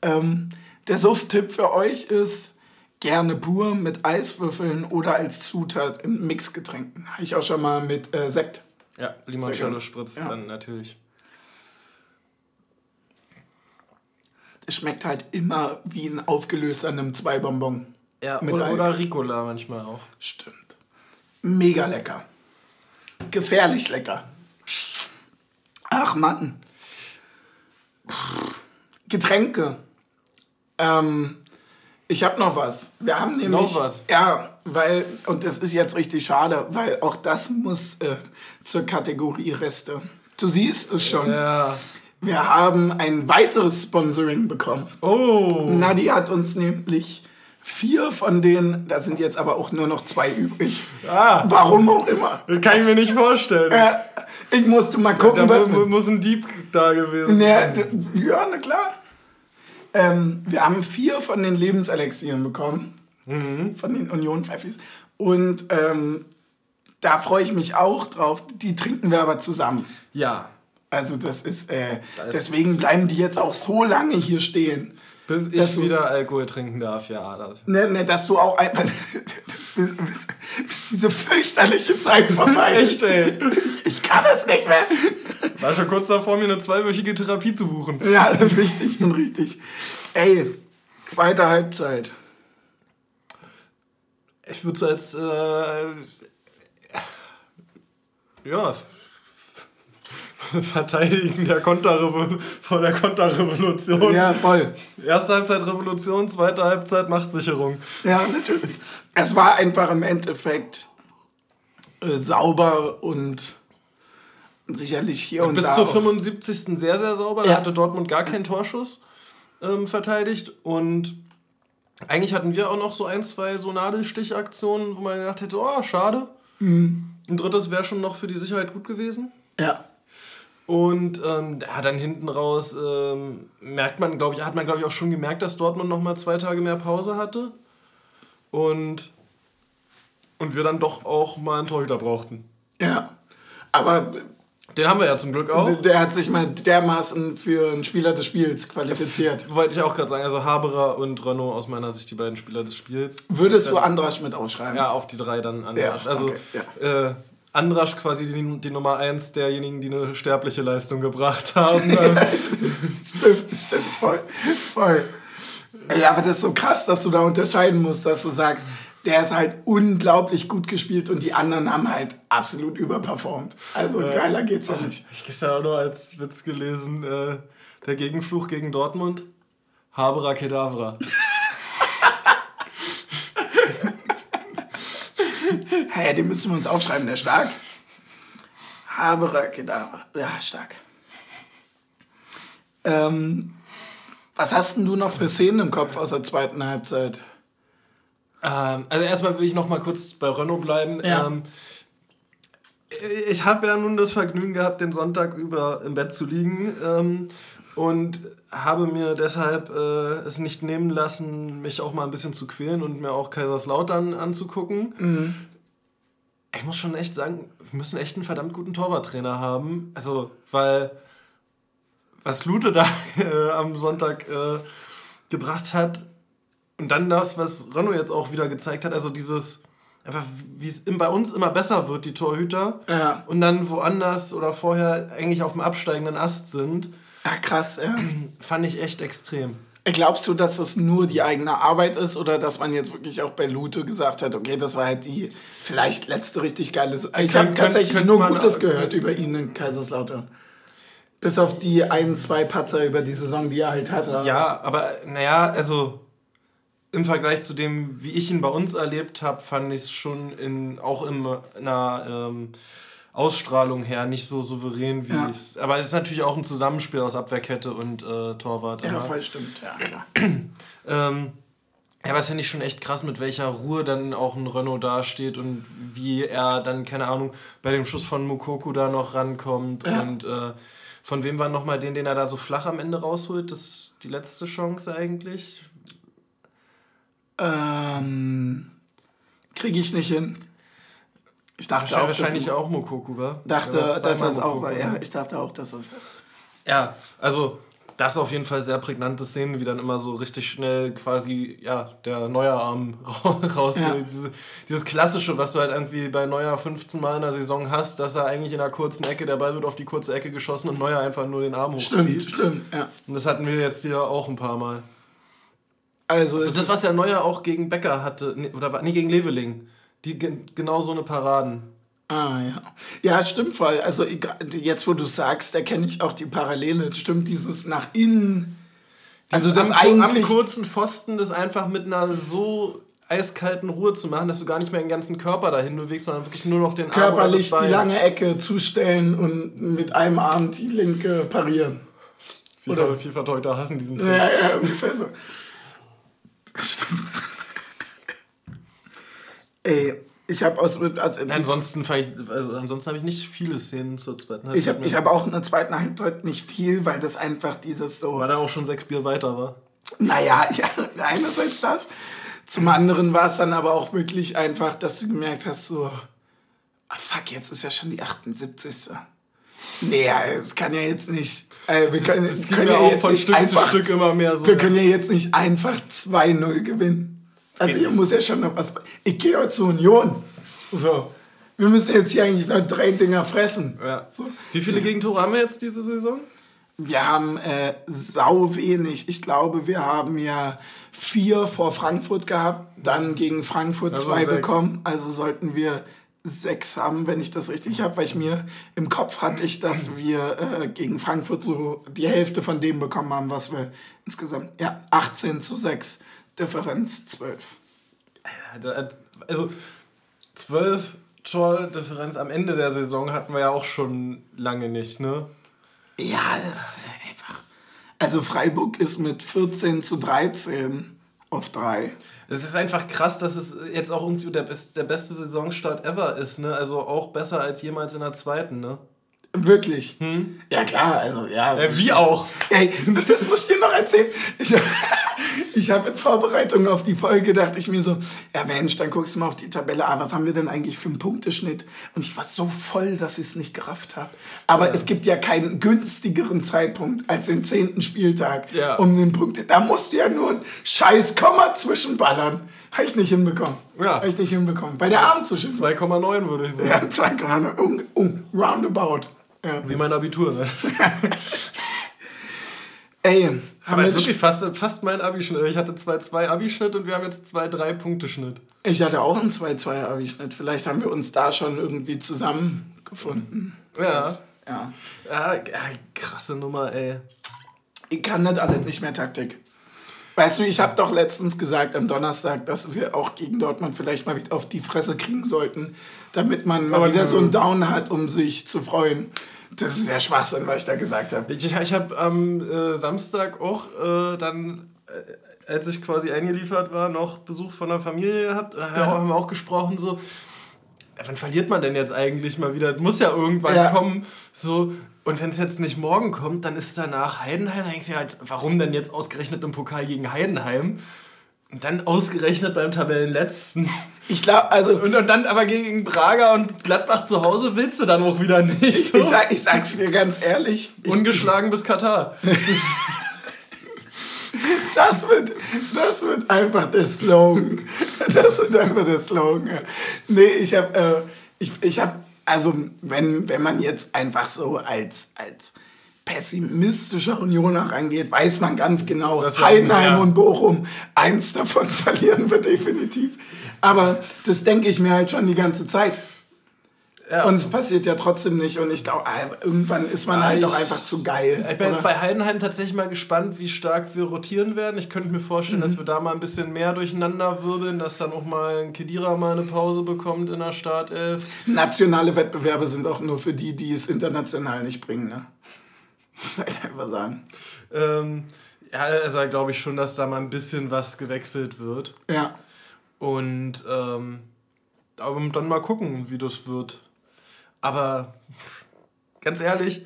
Ähm, der Suft-Tipp für euch ist gerne pur mit Eiswürfeln oder als Zutat in Mixgetränken. Habe ich auch schon mal mit äh, Sekt. Ja, Limoncello spritzt Ja. dann natürlich. Es schmeckt halt immer wie ein aufgelöster einem Zwei-Bonbon. Ja, Mit oder, oder Ricola manchmal auch. Stimmt. Mega lecker. Gefährlich lecker. Ach Mann. Getränke. Ähm, ich habe noch was. Wir haben nämlich. Noch was? Ja, weil, und das ist jetzt richtig schade, weil auch das muss äh, zur Kategorie Reste. Du siehst es schon. Ja. Wir haben ein weiteres Sponsoring bekommen. Oh. Nadi hat uns nämlich vier von denen, da sind jetzt aber auch nur noch zwei übrig. Ah. Warum auch immer. Das kann ich mir nicht vorstellen. Äh, ich musste mal da gucken, was. mu muss ein Dieb da gewesen Ja, sein. ja, na klar. Ähm, wir haben vier von den Lebenselixieren bekommen. Mhm. Von den Union Pfeffis. Und ähm, da freue ich mich auch drauf. Die trinken wir aber zusammen. Ja. Also das ist, äh, Da ist- deswegen bleiben die jetzt auch so lange hier stehen. Bis ich du- wieder Alkohol trinken darf, ja. Das. Ne, ne, dass du auch einfach bis, bis, bis diese fürchterliche Zeit vorbei ist. Echt, ey. Ich, ich kann das nicht mehr. War schon kurz davor, mir eine zweiwöchige Therapie zu buchen. Ja, richtig und richtig. Ey, zweite Halbzeit. Ich würde es als. Äh, ja. Verteidigen der Konterrevo vor der Konterrevolution. Ja, voll. Erste Halbzeit Revolution, zweite Halbzeit Machtsicherung. Ja, natürlich. Es war einfach im Endeffekt äh, sauber und sicherlich hier und Bis da. zur auch- 75. sehr, sehr sauber. Da Ja. hatte Dortmund gar keinen Torschuss ähm, verteidigt. Und eigentlich hatten wir auch noch so ein, zwei so Nadelstichaktionen, wo man gedacht hätte, oh, schade. Mhm. Ein drittes wäre schon noch für die Sicherheit gut gewesen. Ja. Und ähm, ja, dann hinten raus ähm, merkt man, glaube ich, hat man, glaube ich, auch schon gemerkt, dass Dortmund noch mal zwei Tage mehr Pause hatte. Und, und wir dann doch auch mal einen Torhüter brauchten. Ja. Aber Den haben wir ja zum Glück auch. der hat sich mal dermaßen für einen Spieler des Spiels qualifiziert. Wollte ich auch gerade sagen, also Haberer und Renault aus meiner Sicht die beiden Spieler des Spiels. Würdest du Andrasch mit aufschreiben? Ja, auf die drei dann Andrasch. Ja, also okay, äh, Andrasch quasi die, die Nummer eins derjenigen, die eine sterbliche Leistung gebracht haben. stimmt, stimmt, voll. voll. Ey, aber das ist so krass, dass du da unterscheiden musst, dass du sagst, der ist halt unglaublich gut gespielt und die anderen haben halt absolut überperformt. Also geiler geht's ja nicht. ich gestern auch nur als Witz gelesen, äh, der Gegenfluch gegen Dortmund. Haberer Kedavra. Hä, den müssen wir uns aufschreiben, der ist stark. Haberer Kedavra. Ja, stark. Ähm, was hast denn du noch für Szenen im Kopf aus der zweiten Halbzeit? Ähm, also erstmal will ich noch mal kurz bei Renault bleiben. Ja. Ähm, ich habe ja nun das Vergnügen gehabt, den Sonntag über im Bett zu liegen ähm, und habe mir deshalb äh, es nicht nehmen lassen, mich auch mal ein bisschen zu quälen und mir auch Kaiserslautern anzugucken. Ich muss schon echt sagen, wir müssen echt einen verdammt guten Torwarttrainer haben. Also, weil was Lute da äh, am Sonntag äh, gebracht hat, und dann das, was Renault jetzt auch wieder gezeigt hat, also dieses, einfach wie es bei uns immer besser wird, die Torhüter, Ja. und dann woanders oder vorher eigentlich auf dem absteigenden Ast sind, Ja, krass, ja. fand ich echt extrem. Glaubst du, dass das nur die eigene Arbeit ist oder dass man jetzt wirklich auch bei Lute gesagt hat, okay, das war halt die vielleicht letzte richtig geile. Ich habe könnt- tatsächlich könnt nur Gutes gehört über ihn in Kaiserslautern. Bis auf die ein, zwei Patzer über die Saison, die er halt hatte. Ja, aber naja, also im Vergleich zu dem, wie ich ihn bei uns erlebt habe, fand ich es schon in, auch in einer ähm, Ausstrahlung her nicht so souverän, wie Ja. es. Aber es ist natürlich auch ein Zusammenspiel aus Abwehrkette und äh, Torwart. Ja, voll stimmt, ja, klar. Ähm, ja, aber das finde ich schon echt krass, mit welcher Ruhe dann auch ein Renault dasteht und wie er dann, keine Ahnung, bei dem Schuss von Mukoku da noch rankommt. Ja. Und äh, von wem war nochmal den, den er da so flach am Ende rausholt? Das ist die letzte Chance eigentlich. Ähm, Kriege ich nicht hin. Ich dachte auch, wahrscheinlich auch Mukoku war. dachte, dass das auch war. Ja, ich dachte auch, dass das. Ja, also das auf jeden Fall sehr prägnante Szenen, wie dann immer so richtig schnell quasi, ja, der Neuerarm rausgeht. Ja. Diese, dieses Klassische, was du halt irgendwie bei Neuer 15 Mal in der Saison hast, dass er eigentlich in einer kurzen Ecke, der Ball wird auf die kurze Ecke geschossen und Neuer einfach nur den Arm Stimmt, hochzieht. stimmt, ja. Und das hatten wir jetzt hier auch ein paar Mal. Also, Also das, was der Neuer auch gegen Becker hatte, oder war- nee, gegen Leveling, die gen- genau so eine Paraden. Ah, ja. Ja, stimmt voll. Also jetzt, wo du sagst, erkenne ich auch die Parallele. Stimmt, dieses nach innen. Also das am, eigentlich. am kurzen Pfosten das einfach mit einer so eiskalten Ruhe zu machen, dass du gar nicht mehr den ganzen Körper dahin bewegst, sondern wirklich nur noch den Arm körperlich oder das die lange Ecke zustellen und mit einem Arm die linke parieren. FIFA, oder- FIFA heute hassen diesen Ja, Trick. ja, ungefähr so. Stimmt. Ey, ich habe aus. Also, Ansonsten, fand ich, also ansonsten habe ich nicht viele Szenen zur zweiten ich habe ich hab auch in der zweiten Halbzeit nicht viel, weil das einfach dieses so. Weil da auch schon sechs Bier weiter war. Naja, ja, einerseits das. Zum anderen war es dann aber auch wirklich einfach, dass du gemerkt hast, so, ah fuck, jetzt ist ja schon die 78. Nee, ja, das kann ja jetzt nicht. Äh, wir können, Das ging können ja auch jetzt von nicht Stück zu einfach, Stück immer mehr so. Wir können ja jetzt nicht einfach 2-0 gewinnen. Also nicht. muss ja schon noch was. Ich gehe doch zur Union. So. Wir müssen jetzt hier eigentlich noch drei Dinger fressen. Ja. So. Wie viele Gegentore haben wir jetzt diese Saison? Wir haben äh, sau wenig. Ich glaube, wir haben ja vier vor Frankfurt gehabt, dann gegen Frankfurt Also zwei sechs. bekommen. Also sollten wir sechs haben, wenn ich das richtig habe, weil ich mir im Kopf hatte ich, dass wir äh, gegen Frankfurt so die Hälfte von dem bekommen haben, was wir insgesamt, ja, 18 zu 6, Differenz 12. Also 12 Tordifferenz am Ende der Saison hatten wir ja auch schon lange nicht, ne? Ja, das ist einfach. Also Freiburg ist mit 14 zu 13 auf 3. Es ist einfach krass, dass es jetzt auch irgendwie der, der beste Saisonstart ever ist, ne? Also auch besser als jemals in der zweiten, ne? Wirklich? Hm? Ja, klar, also ja. ja wie auch. Ey, das muss ich dir noch erzählen. Ich, ich habe in Vorbereitung auf die Folge dachte ich mir so, ja Mensch, dann guckst du mal auf die Tabelle, ah, was haben wir denn eigentlich für einen Punkteschnitt? Und ich war so voll, dass ich es nicht gerafft habe. Aber ja. es gibt ja keinen günstigeren Zeitpunkt als den zehnten Spieltag, ja. um den Punkt. Da musst du ja nur ein scheiß Komma zwischenballern. Habe ich nicht hinbekommen. Ja. Habe ich nicht hinbekommen. Bei der Abend zu 2,9 würde ich sagen. Ja, 2,9. Um, um, roundabout. Ja. Wie mein Abitur, ne? Ey, aber es ist wirklich fast, fast mein Abischnitt. Ich hatte 2-2 Abischnitt und wir haben jetzt 2-3 Punkteschnitt. Ich hatte auch einen 2-2 Abischnitt. Vielleicht haben wir uns da schon irgendwie zusammengefunden. Ja. Das, ja. ja. Krasse Nummer, ey. Ich kann das alles nicht mehr Taktik. Weißt du, ich habe doch letztens gesagt am Donnerstag, dass wir auch gegen Dortmund vielleicht mal wieder auf die Fresse kriegen sollten, damit man mal wieder so einen Down hat, um sich zu freuen. Das ist ja Schwachsinn, was ich da gesagt habe. Ich, ich habe am äh, Samstag auch äh, dann, äh, als ich quasi eingeliefert war, noch Besuch von der Familie gehabt. Da ja. haben wir auch gesprochen, so, wann verliert man denn jetzt eigentlich mal wieder? Das muss ja irgendwann ja. kommen. So, und wenn es jetzt nicht morgen kommt, dann ist danach Heidenheim. Da denkst du ja, jetzt, warum denn jetzt ausgerechnet im Pokal gegen Heidenheim? Und dann ausgerechnet beim Tabellenletzten. Ich glaube, also. Und, und, dann aber gegen Braga und Gladbach zu Hause willst du dann auch wieder nicht. So. Ich, sag, ich sag's dir ganz ehrlich. Ungeschlagen bis Katar. das, wird, das wird einfach der Slogan. Das wird einfach der Slogan. Nee, ich hab, äh, ich, ich hab, also, wenn, wenn man jetzt einfach so als, als pessimistischer Unioner rangeht, weiß man ganz genau, Heidenheim ja. und Bochum, eins davon verlieren wir definitiv. Aber das denke ich mir halt schon die ganze Zeit. Ja. Und es passiert ja trotzdem nicht. Und ich glaube, ah, irgendwann ist man ja, halt auch einfach zu geil. Ich bin oder? jetzt bei Heidenheim tatsächlich mal gespannt, wie stark wir rotieren werden. Ich könnte mir vorstellen, mhm. dass wir da mal ein bisschen mehr durcheinander wirbeln, dass dann auch mal ein Kedira mal eine Pause bekommt in der Startelf. Nationale Wettbewerbe sind auch nur für die, die es international nicht bringen. Ne? Halt einfach sagen. Ähm, ja, also glaube ich schon, dass da mal ein bisschen was gewechselt wird. Ja. Und ähm, aber dann mal gucken, wie das wird. Aber ganz ehrlich,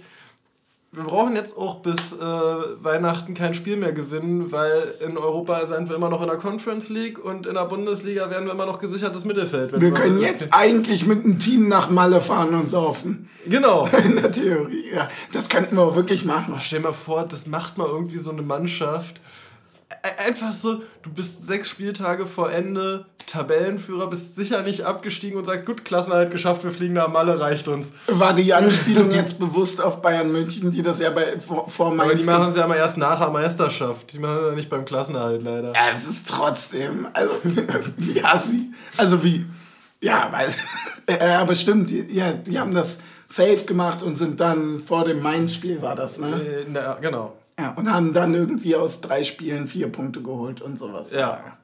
wir brauchen jetzt auch bis äh, Weihnachten kein Spiel mehr gewinnen, weil in Europa sind wir immer noch in der Conference League und in der Bundesliga werden wir immer noch gesichertes Mittelfeld. Wir, wir können jetzt eigentlich mit einem Team nach Malle fahren und saufen. Genau. In der Theorie, ja. Das könnten wir auch wirklich machen. Oh, stell mal vor, das macht mal irgendwie so eine Mannschaft einfach so, du bist sechs Spieltage vor Ende, Tabellenführer, bist sicher nicht abgestiegen und sagst, gut, Klasse halt geschafft, wir fliegen nach Malle, reicht uns. War die Anspielung jetzt bewusst auf Bayern München, die das ja bei, vor, vor Mainz... Aber die machen es ja mal erst nach der Meisterschaft, die machen es ja nicht beim Klassenerhalt leider. Ja, es ist trotzdem, also, ja, sie, also wie, ja, weiß, ja, aber stimmt, die, ja, die haben das safe gemacht und sind dann vor dem Mainz-Spiel, war das, ne? Äh, na, genau. Ja, und haben dann irgendwie aus drei Spielen vier Punkte geholt und sowas. Ja.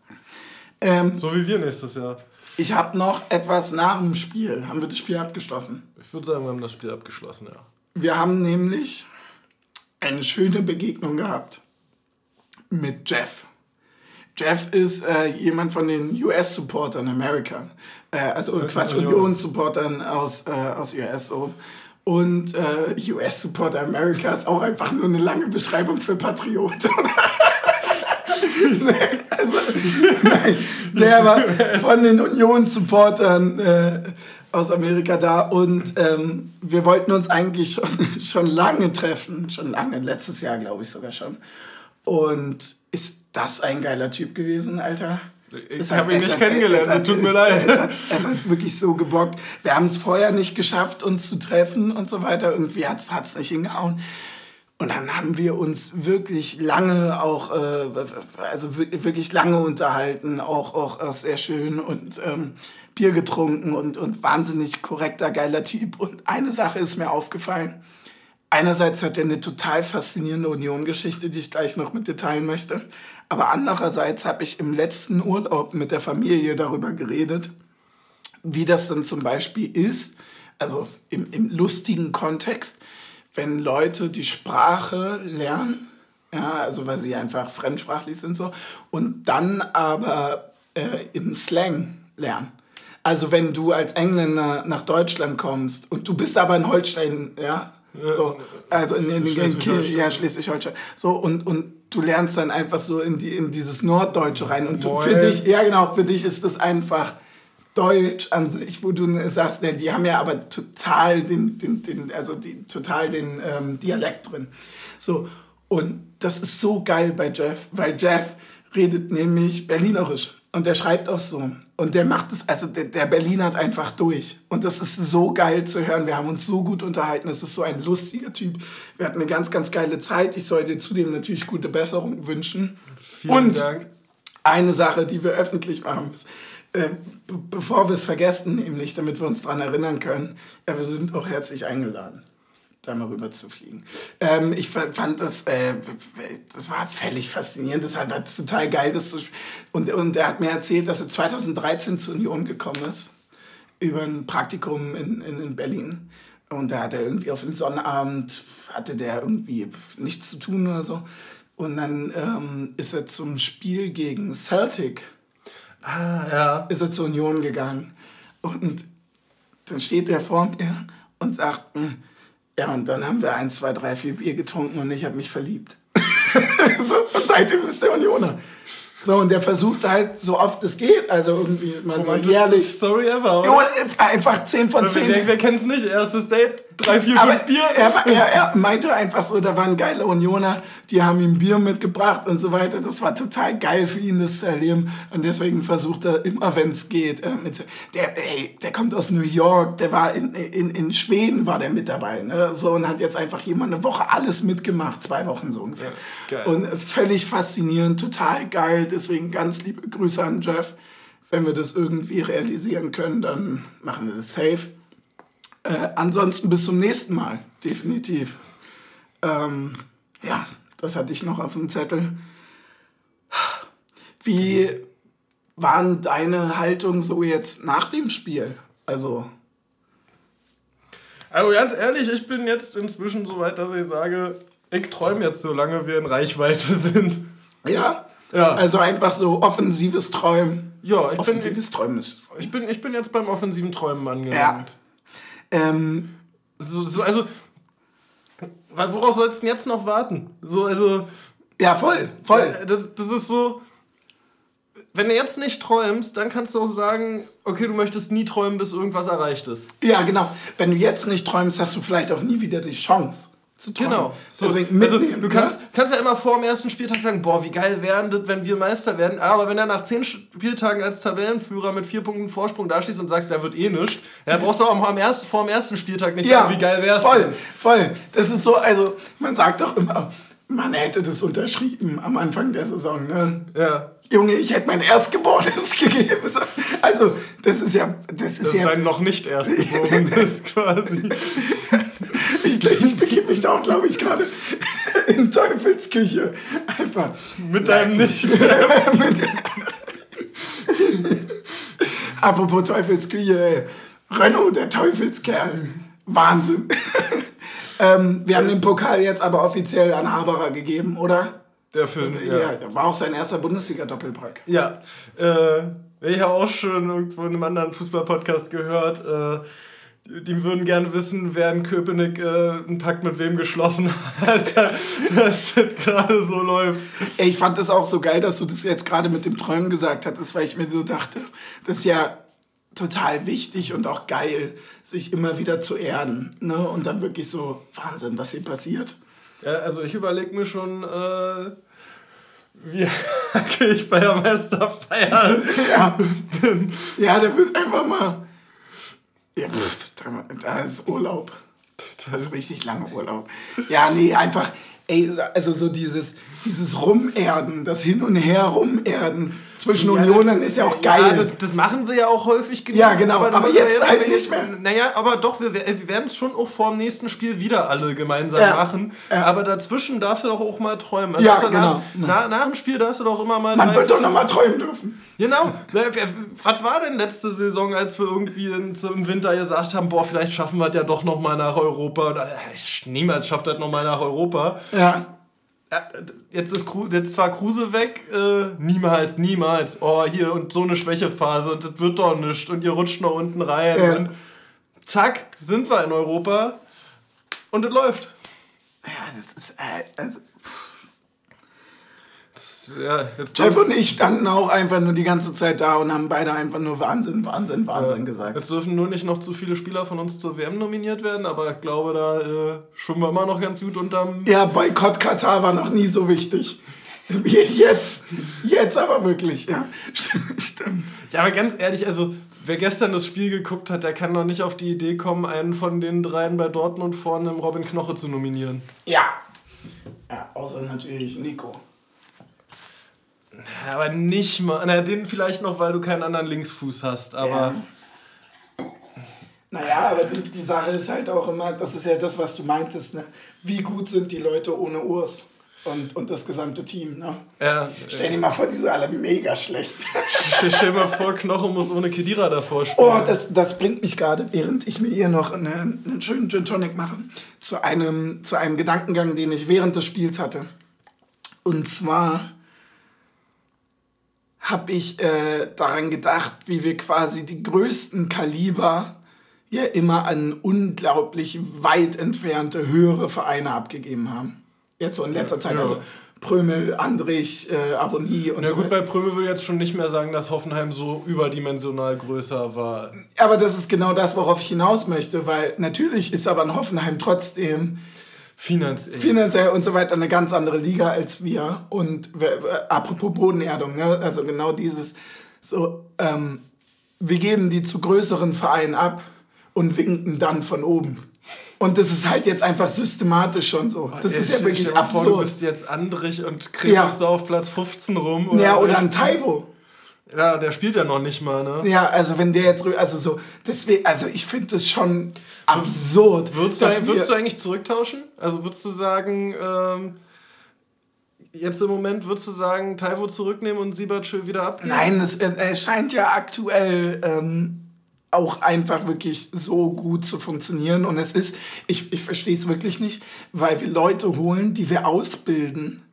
Ähm, so wie wir nächstes Jahr. Ich habe noch etwas nach dem Spiel. Haben wir das Spiel abgeschlossen? Ich würde sagen, wir haben das Spiel abgeschlossen, ja. Wir haben nämlich eine schöne Begegnung gehabt mit Jeff. Jeff ist äh, jemand von den US-Supportern, Amerika. Äh, also okay, Quatsch, Union-Supportern aus, äh, aus US. So. Und äh, US Support America ist auch einfach nur eine lange Beschreibung für Patriot. nee, nein, der war von den Union-Supportern äh, aus Amerika da und ähm, wir wollten uns eigentlich schon, schon lange treffen, schon lange, letztes Jahr glaube ich sogar schon. Und ist das ein geiler Typ gewesen, Alter? Ich habe ihn nicht hat, kennengelernt, es hat, tut mir leid. Es hat, es hat wirklich so gebockt. Wir haben es vorher nicht geschafft, uns zu treffen und so weiter. Irgendwie hat es nicht hingehauen. Und dann haben wir uns wirklich lange auch, äh, also wirklich lange unterhalten, auch, auch, sehr schön und ähm, Bier getrunken und, und wahnsinnig korrekter, geiler Typ. Und eine Sache ist mir aufgefallen. Einerseits hat er eine total faszinierende Union-Geschichte, die ich gleich noch mit dir teilen möchte. Aber andererseits habe ich im letzten Urlaub mit der Familie darüber geredet, wie das dann zum Beispiel ist, also im, im lustigen Kontext, wenn Leute die Sprache lernen, ja, also weil sie einfach fremdsprachlich sind so, und dann aber äh, im Slang lernen. Also wenn du als Engländer nach Deutschland kommst und du bist aber in Holstein, ja, so, also in, in, in, in ja, Schleswig-Holstein. So, und, und du lernst dann einfach so in, die, in dieses Norddeutsche rein. Und du, für dich, ja genau, für dich ist das einfach Deutsch an sich, wo du sagst, ne, die haben ja aber total den, den, den also die, total den ähm, Dialekt drin. So, und das ist so geil bei Jeff, weil Jeff redet nämlich Berlinerisch. Und der schreibt auch so. Und der macht es, also der, der Berlin hat einfach durch. Und das ist so geil zu hören. Wir haben uns so gut unterhalten. Es ist so ein lustiger Typ. Wir hatten eine ganz, ganz geile Zeit. Ich soll dir zudem natürlich gute Besserung wünschen. Vielen Und Dank. Eine Sache, die wir öffentlich machen müssen. Äh, bevor wir es vergessen, nämlich, damit wir uns daran erinnern können, ja, wir sind auch herzlich eingeladen da mal rüber zu fliegen. Ähm, ich fand das, äh, das war völlig faszinierend, das war total geil. Das und, und er hat mir erzählt, dass er 2013 zur Union gekommen ist, über ein Praktikum in, in, in Berlin. Und da hat er irgendwie auf den Sonnabend, hatte der irgendwie nichts zu tun oder so. Und dann ähm, ist er zum Spiel gegen Celtic. Ah, ja. Ist er zur Union gegangen. Und dann steht er vor mir und sagt, ja, und dann haben wir ein, zwei, drei, vier Bier getrunken und ich habe mich verliebt. so, und seitdem ist der Unioner. So, und der versucht halt so oft es geht, also irgendwie mal so jährlich. Story ever, oder? Ja, einfach 10 von 10. Wer, wer kennt's nicht? Erstes Date, drei, vier, Aber fünf Bier. Er, er, er meinte einfach so, da waren geile Unioner, die haben ihm Bier mitgebracht und so weiter. Das war total geil für ihn, das zu erleben. Und deswegen versucht er immer, wenn es geht. Äh, mit, der, ey, der kommt aus New York, der war in, in, in Schweden, war der mit dabei. Ne? So, und hat jetzt einfach jemand eine Woche alles mitgemacht, zwei Wochen so ungefähr. Ja, und völlig faszinierend, total geil. Deswegen ganz liebe Grüße an Jeff. Wenn wir das irgendwie realisieren können, dann machen wir das safe. Äh, ansonsten bis zum nächsten Mal, definitiv. Ähm, ja, das hatte ich noch auf dem Zettel. Wie waren deine Haltung so jetzt nach dem Spiel? Also. Also ganz ehrlich, ich bin jetzt inzwischen so weit, dass ich sage, ich träume jetzt, solange wir in Reichweite sind. Ja? Ja. Also einfach so offensives Träumen. Ja, ich offensives bin, Träumen ist. Ich bin, ich bin jetzt beim offensiven Träumen angelangt. Ja. Ähm, so, so, also, worauf sollst du denn jetzt noch warten? So, also. Ja, voll, voll. Das, das ist so. Wenn du jetzt nicht träumst, dann kannst du auch sagen, okay, du möchtest nie träumen, bis irgendwas erreicht ist. Ja, genau. Wenn du jetzt nicht träumst, hast du vielleicht auch nie wieder die Chance zu tun. Genau. So, Deswegen also, du kannst, kannst ja immer vor dem ersten Spieltag sagen, boah, wie geil wären das, wenn wir Meister werden. Aber wenn er nach zehn Spieltagen als Tabellenführer mit vier Punkten Vorsprung dastehst und sagst, der wird eh nichts, ja, brauchst du auch am ersten, vor dem ersten Spieltag nicht ja, sagen, wie geil wär's. Voll, voll. Das ist so, also man sagt doch immer, man hätte das unterschrieben am Anfang der Saison. Ne? Ja. Junge, ich hätte mein Erstgeborenes gegeben. Also, das ist ja. Das ist, das ja, noch nicht Erstgeborenes quasi. ich, ich auch, glaube ich, gerade in Teufelsküche. Einfach. Mit deinem Nicht. Apropos Teufelsküche, ey. Renault, der Teufelskerl. Wahnsinn. ähm, wir das haben den Pokal jetzt aber offiziell an Haberer gegeben, oder? Der Film, ja. ja. War auch sein erster Bundesliga-Doppelpack. Ja. Äh, ich habe auch schon irgendwo in einem anderen Fußball-Podcast gehört, äh, die würden gerne wissen, wer in Köpenick äh, einen Pakt mit wem geschlossen hat, dass das gerade so läuft. Ich fand das auch so geil, dass du das jetzt gerade mit dem Träumen gesagt hattest, weil ich mir so dachte, das ist ja total wichtig und auch geil, sich immer wieder zu erden. Ne? Und dann wirklich so, Wahnsinn, was hier passiert. Ja, also ich überlege mir schon, äh, wie ich bei der Meisterfeier ja. bin. Ja, der wird einfach mal. Ja, pff, da ist Urlaub. Das ist richtig langer Urlaub. Ja, nee, einfach, ey, also so dieses, dieses Rumerden, das Hin und Her Rumerden zwischen Ja, Unionen ist ja auch geil. Ja, das, das machen wir ja auch häufig genug. Ja, genau, aber dann- jetzt halt nicht mehr. Naja, aber doch, wir, wir werden es schon auch vor dem nächsten Spiel wieder alle gemeinsam Ja. machen. Ja. Aber dazwischen darfst du doch auch mal träumen. Also Ja, genau. Nach, nach, nach dem Spiel darfst du doch immer mal... Man wird doch noch mal träumen dürfen. Genau. Was war denn letzte Saison, als wir irgendwie im Winter gesagt haben, boah, vielleicht schaffen wir es ja doch noch mal nach Europa. Und, äh, niemals schafft das noch mal nach Europa. Ja. Ja, jetzt ist Kru jetzt war Kruse weg. Äh, niemals, niemals. Oh, hier und so eine Schwächephase und das wird doch nichts. Und ihr rutscht noch unten rein. Ja. Und zack, sind wir in Europa. Und es läuft. Ja, das ist, äh, also, Ja, jetzt Jeff und ich standen auch einfach nur die ganze Zeit da und haben beide einfach nur Wahnsinn, Wahnsinn, Wahnsinn gesagt. Jetzt dürfen nur nicht noch zu viele Spieler von uns zur WM nominiert werden, aber ich glaube, da äh, schwimmen wir immer noch ganz gut unterm. Ja, Boykott Katar war noch nie so wichtig. Jetzt, jetzt aber wirklich, ja. Stimmt. Ja, aber ganz ehrlich, also wer gestern das Spiel geguckt hat, der kann doch nicht auf die Idee kommen, einen von den dreien bei Dortmund vorne im Robin Knoche zu nominieren. Ja. Ja, außer natürlich Nico. Ja, aber nicht mal. Na, den vielleicht noch, weil du keinen anderen Linksfuß hast, aber. Ja. Naja, aber die, die Sache ist halt auch immer, das ist ja das, was du meintest, ne? Wie gut sind die Leute ohne Urs? Und, und das gesamte Team, ne? Ja, Stell dir mal vor, die sind alle mega schlecht. stell dir mal vor, Knoche muss ohne Kedira davor spielen. Oh, das, das bringt mich gerade, während ich mir hier noch eine, einen schönen Gin Tonic mache, zu einem, zu einem Gedankengang, den ich während des Spiels hatte. Und zwar habe ich äh, daran gedacht, wie wir quasi die größten Kaliber ja immer an unglaublich weit entfernte höhere Vereine abgegeben haben. Jetzt so in letzter Zeit, Ja. also Prömel, Andrich, äh, Avonie und Na so gut, weiter. bei Prömel würde ich jetzt schon nicht mehr sagen, dass Hoffenheim so überdimensional größer war. Aber das ist genau das, worauf ich hinaus möchte, weil natürlich ist aber in Hoffenheim trotzdem Finanziell. finanziell und so weiter eine ganz andere Liga als wir. Und apropos Bodenerdung, ne? also genau dieses, so, ähm, wir geben die zu größeren Vereinen ab und winken dann von oben. Und das ist halt jetzt einfach systematisch schon so. Das ist ja wirklich mal Vor, du absurd. bist jetzt Andrich und kriegst Ja. auf Platz 15 rum. Ja, ist oder ein Taiwo. Ja, der spielt ja noch nicht mal, ne? Ja, also wenn der jetzt, also so, deswegen, also ich finde das schon absurd. Würdest du, würdest du eigentlich zurücktauschen? Also würdest du sagen, ähm, jetzt im Moment würdest du sagen, Taiwo zurücknehmen und Siebertschö wieder abgeben? Nein, es, äh, scheint ja aktuell ähm, auch einfach wirklich so gut zu funktionieren. Und es ist, ich, ich verstehe es wirklich nicht, weil wir Leute holen, die wir ausbilden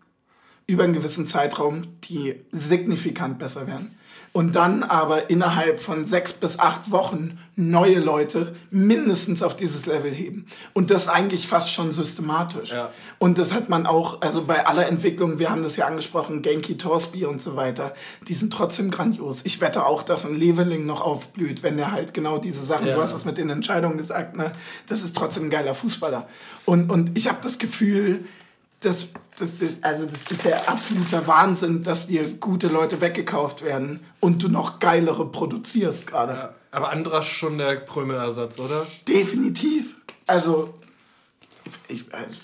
über einen gewissen Zeitraum, die signifikant besser werden. Und dann aber innerhalb von sechs bis acht Wochen neue Leute mindestens auf dieses Level heben. Und das eigentlich fast schon systematisch. Ja. Und das hat man auch, also bei aller Entwicklung, wir haben das ja angesprochen, Genki Torsby und so weiter, die sind trotzdem grandios. Ich wette auch, dass ein Leveling noch aufblüht, wenn er halt genau diese Sachen, Ja. du hast es mit den Entscheidungen gesagt, ne, das ist trotzdem ein geiler Fußballer. Und, und ich habe das Gefühl, das, das, das, also das ist ja absoluter Wahnsinn, dass dir gute Leute weggekauft werden und du noch geilere produzierst gerade. Ja, aber Andras schon der Prömel-Ersatz, oder? Definitiv. Also, ich, also,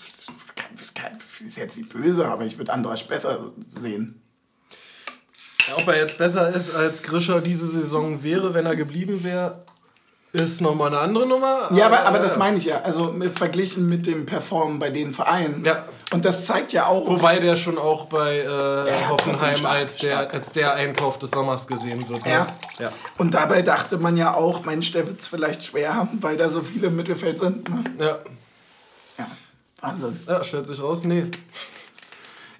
kein- ist jetzt nicht böse, aber ich würde Andras besser sehen. Ob er jetzt besser ist als Grischer diese Saison wäre, wenn er geblieben wäre, ist nochmal eine andere Nummer. Ja, aber, aber das meine ich ja. Also mit- verglichen mit dem Performen bei den Vereinen. Ja. Und das zeigt ja auch. Wobei der schon auch bei äh, ja, Hoffenheim stark, als, der, stark. als der Einkauf des Sommers gesehen wird. ne? Ja. ja. Und dabei dachte man ja auch, Mensch, der wird es vielleicht schwer haben, weil da so viele im Mittelfeld sind. Ne? Ja. Ja, Wahnsinn. ja, stellt sich raus, nee.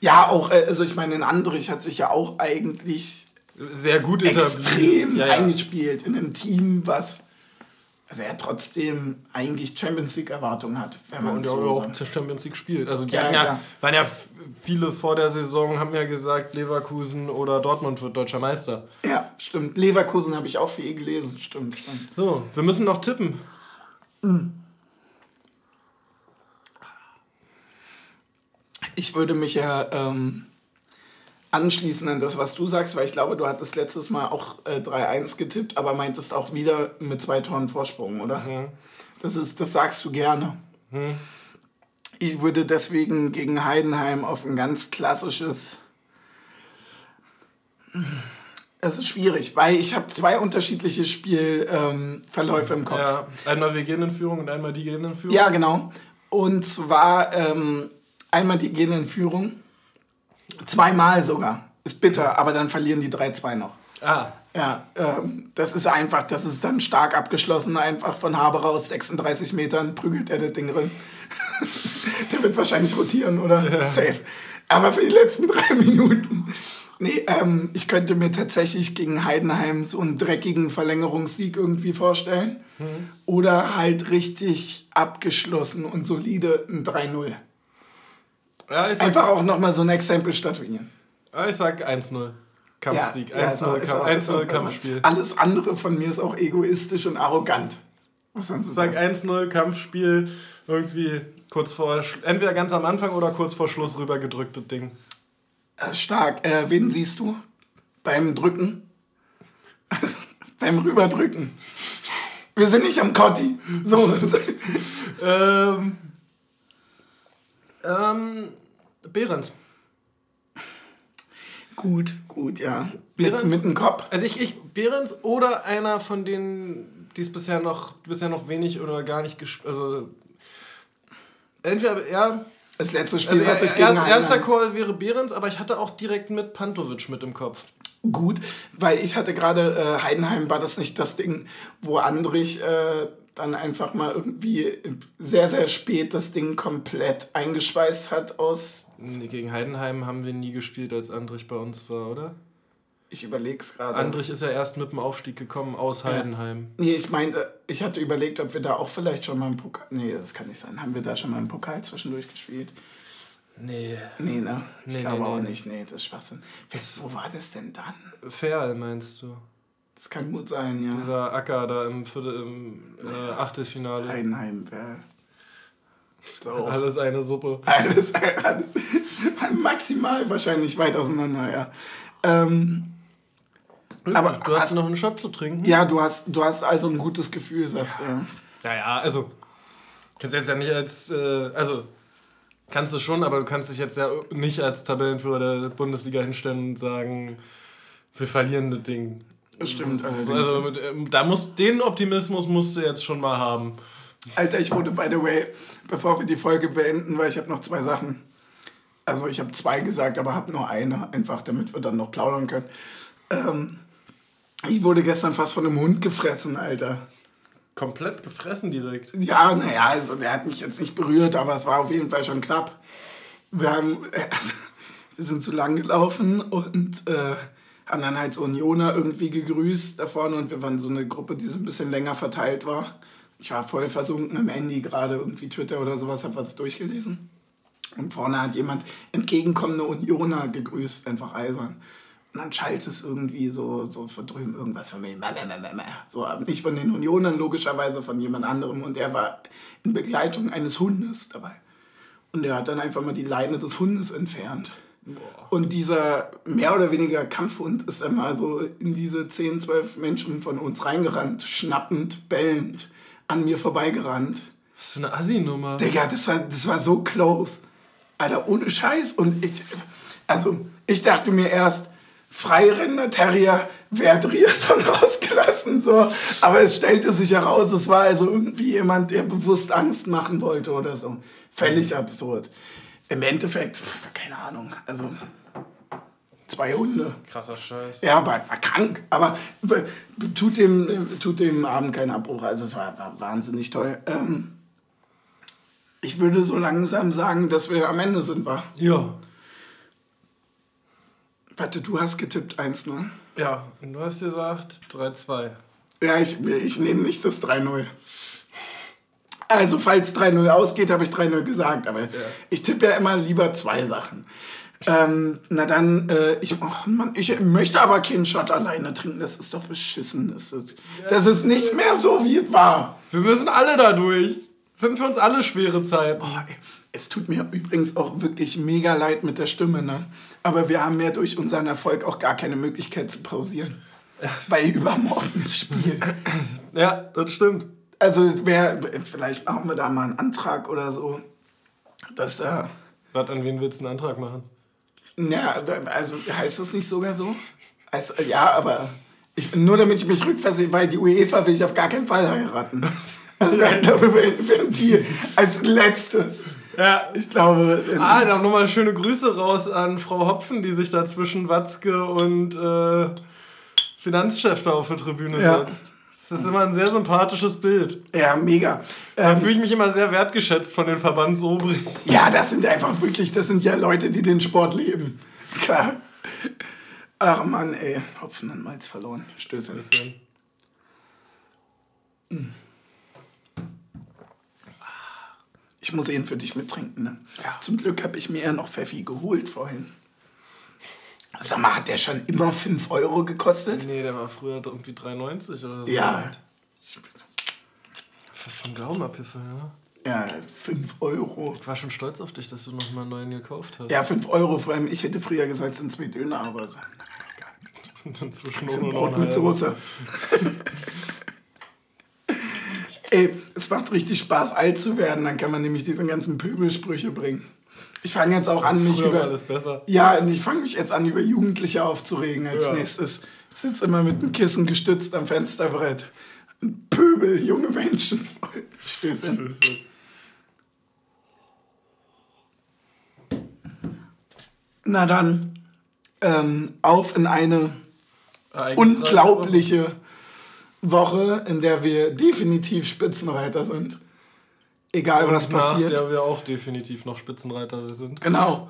Ja, auch, äh, also ich meine, in Andrich hat sich ja auch eigentlich Sehr gut etabliert. extrem ja, ja. eingespielt in einem Team, was also er trotzdem eigentlich Champions League Erwartungen hat, wenn man Und ja so auch sagt. zur Champions League spielt. Also die Ja, ja, waren ja viele vor der Saison, haben ja gesagt, Leverkusen oder Dortmund wird deutscher Meister. Ja, stimmt. Leverkusen habe ich auch viel gelesen. Stimmt, stimmt. So, wir müssen noch tippen. Ich würde mich ja ähm, anschließen an das, was du sagst, weil ich glaube, du hattest letztes Mal auch äh, 3-1 getippt, aber meintest auch wieder mit zwei Toren Vorsprung, oder? Das, ist, das sagst du gerne. Hm. Ich würde deswegen gegen Heidenheim auf ein ganz klassisches. Es ist schwierig, weil ich habe zwei unterschiedliche Spielverläufe ähm, im Kopf. Ja, einmal wir gehen in Führung und einmal die gehen in Führung. Ja, genau. Und zwar ähm, einmal die gehen in Führung. Zweimal sogar. Ist bitter, aber dann verlieren die 3-2 noch. Ah. Ja, ähm, das ist einfach, das ist dann stark abgeschlossen, einfach von Haber aus 36 Metern prügelt er das Ding drin. Der wird wahrscheinlich rotieren, oder? Ja. Safe. Aber für die letzten drei Minuten. Nee, ähm, ich könnte mir tatsächlich gegen Heidenheim so einen dreckigen Verlängerungssieg irgendwie vorstellen. Mhm. Oder halt richtig abgeschlossen und solide ein 3-0. Ja, Einfach auch nochmal so ein Exempel statuieren. Ja, ich sag 1-0. Kampfsieg, ja, 1-0 ja, Kampf, Kampfspiel. Alles andere von mir ist auch egoistisch und arrogant. Was soll ich sagen? Sag 1-0 Kampfspiel, irgendwie kurz vor, entweder ganz am Anfang oder kurz vor Schluss rübergedrücktes Ding. Äh, stark. Äh, wen siehst du beim Drücken? beim Rüberdrücken. Wir sind nicht am Kotti. So. ähm, ähm, Behrens. Gut, gut, ja. Behrens, mit, mit dem Kopf. Also ich, ich, Behrens oder einer von denen, die es bisher noch, bisher noch wenig oder gar nicht gespielt, also entweder, ja. Das letzte Spiel also, hat sich gegen erst, Erster Call wäre Behrens, aber ich hatte auch direkt mit Pantovic mit im Kopf. Gut, weil ich hatte gerade, äh, Heidenheim war das nicht das Ding, wo Andrich äh, dann einfach mal irgendwie sehr, sehr spät das Ding komplett eingeschweißt hat aus. Nee, gegen Heidenheim haben wir nie gespielt, als Andrich bei uns war, oder? Ich überlege es gerade. Andrich ist ja erst mit dem Aufstieg gekommen aus Heidenheim. Ja. Nee, ich meinte, ich hatte überlegt, ob wir da auch vielleicht schon mal im Pokal. Nee, das kann nicht sein. Haben wir da schon mal im Pokal zwischendurch gespielt? Nee. Nee, ne? Ich nee, glaube nee, auch nee. nicht. Nee, das ist Schwachsinn. Was, wo war das denn dann? Ferl, meinst du? Das kann gut sein, ja. Dieser Acker da im, Viertel, im äh, Achtelfinale. Heidenheim, ja. So. Alles eine Suppe. Alles, alles maximal wahrscheinlich weit auseinander, ja. Ähm, aber du hast, hast noch einen Shot zu trinken? Ja, du hast, du hast also ein gutes Gefühl, sagst du. Ja. ja, ja, also kannst jetzt ja nicht als, äh, also kannst du schon, aber du kannst dich jetzt ja nicht als Tabellenführer der Bundesliga hinstellen und sagen, wir verlieren das Ding. Das stimmt. Also, also ähm, da muss, den Optimismus musst du jetzt schon mal haben. Alter, ich wurde, by the way, bevor wir die Folge beenden, weil ich habe noch zwei Sachen. Also ich habe zwei gesagt, aber habe nur eine, einfach damit wir dann noch plaudern können. Ähm, ich wurde gestern fast von einem Hund gefressen, Alter. Komplett gefressen direkt? Ja, naja, also der hat mich jetzt nicht berührt, aber es war auf jeden Fall schon knapp. Wir, haben, also, wir sind zu lang gelaufen und äh, haben dann halt so Unioner irgendwie gegrüßt da vorne und wir waren so eine Gruppe, die so ein bisschen länger verteilt war. Ich war voll versunken im Handy, gerade irgendwie Twitter oder sowas, habe was durchgelesen. Und vorne hat jemand entgegenkommende Unioner gegrüßt, einfach eisern. Und dann schallt es irgendwie so, so von drüben irgendwas von mir. So, nicht von den Unionern, logischerweise von jemand anderem. Und er war in Begleitung eines Hundes dabei. Und er hat dann einfach mal die Leine des Hundes entfernt. Boah. Und dieser mehr oder weniger Kampfhund ist einmal so in diese 10, 12 Menschen von uns reingerannt, schnappend, bellend, an mir vorbeigerannt. Was für eine Assi-Nummer. Digga, das war, das war so close. Alter, ohne Scheiß. Und ich, also, ich dachte mir erst, Freirenner Terrier Wert Rierson rausgelassen. So. Aber es stellte sich heraus, es war also irgendwie jemand, der bewusst Angst machen wollte oder so. Völlig absurd. Im Endeffekt, keine Ahnung, also zwei Hunde. Krasser Scheiß. Ja, war, war krank, aber tut dem, tut dem Abend keinen Abbruch. Also es war, war wahnsinnig toll. Ähm, ich würde so langsam sagen, dass wir am Ende sind, wa? Ja. Warte, du hast getippt 1, ne? Ja, und du hast gesagt 3-2. Ja, ich, ich nehme nicht das 3-0. Also, falls 3-0 ausgeht, habe ich 3-0 gesagt, aber ja. ich tippe ja immer lieber zwei Sachen. Ähm, na dann, äh, ich, oh Mann, ich möchte aber keinen Shot alleine trinken, das ist doch beschissen. Das ist, das ist nicht mehr so, wie es war. Wir müssen alle da durch. Sind für uns alle schwere Zeiten. Oh, es tut mir übrigens auch wirklich mega leid mit der Stimme, ne? Aber wir haben ja durch unseren Erfolg auch gar keine Möglichkeit zu pausieren. Weil übermorgen ist Spiel. Ja, das stimmt. Also wer, vielleicht machen wir da mal einen Antrag oder so, dass da. Was, an wen willst du einen Antrag machen? Ja, also heißt das nicht sogar so? Also, ja, aber ich, nur damit ich mich rückversichern, weil die UEFA will ich auf gar keinen Fall heiraten. Also glaube, wären die als letztes. Ja. Ich glaube. Ah, da nochmal schöne Grüße raus an Frau Hopfen, die sich da zwischen Watzke und äh, Finanzchef da auf der Tribüne Ja. setzt. Das ist immer ein sehr sympathisches Bild. Ja, mega. Da Ähm, fühle ich mich immer sehr wertgeschätzt von den Verbandsobrigen. ja, das sind einfach wirklich, das sind ja Leute, die den Sport leben. Klar. Ach Mann, ey. Hopfen und Malz verloren. Stöße. Ich muss ihn für dich mittrinken, ne? Ja. Zum Glück habe ich mir ja noch Pfeffi geholt vorhin. Sag mal, hat der schon immer 5 Euro gekostet? Nee, der war früher irgendwie 3,90 oder so. Ja. Was für ein Glaubenabhilfe, ja. Ja, 5 Euro. Ich war schon stolz auf dich, dass du noch mal einen neuen gekauft hast. Ja, 5 Euro. Vor allem, ich hätte früher gesagt, es sind zwei Döner, aber. Inzwischen nur Brot mit. Soße. Ey, es macht richtig Spaß, alt zu werden. Dann kann man nämlich diese ganzen Pöbelsprüche bringen. Ich fange jetzt auch an, mich über. alles besser. Ja, und ich fange mich jetzt an, über Jugendliche aufzuregen als Ja. nächstes. Ich sitze immer mit dem Kissen gestützt am Fensterbrett. Und Pöbel, junge Menschen. Stößchen. Na dann, ähm, auf in eine unglaubliche Woche, in der wir definitiv Spitzenreiter sind. Egal was nach passiert. der wir auch definitiv noch Spitzenreiter sind. Genau.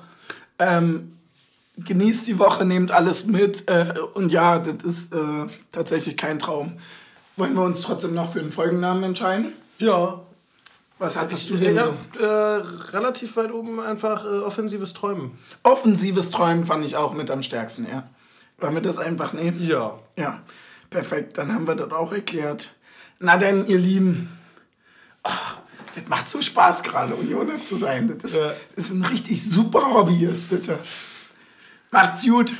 Ähm, genießt die Woche, nehmt alles mit. Äh, und ja, das ist äh, tatsächlich kein Traum. Wollen wir uns trotzdem noch für einen Folgennamen entscheiden? Ja. Was hattest du denn ja, so? äh, relativ weit oben einfach äh, offensives Träumen. Offensives Träumen fand ich auch mit am stärksten, ja. Wollen wir das einfach nehmen? Ja. Ja, perfekt. Dann haben wir das auch erklärt. Na denn, ihr Lieben. Ah, das macht so Spaß gerade, Unioner zu sein. Das ist, Ja. das ist ein richtig super Hobby. Ist das. Macht's gut.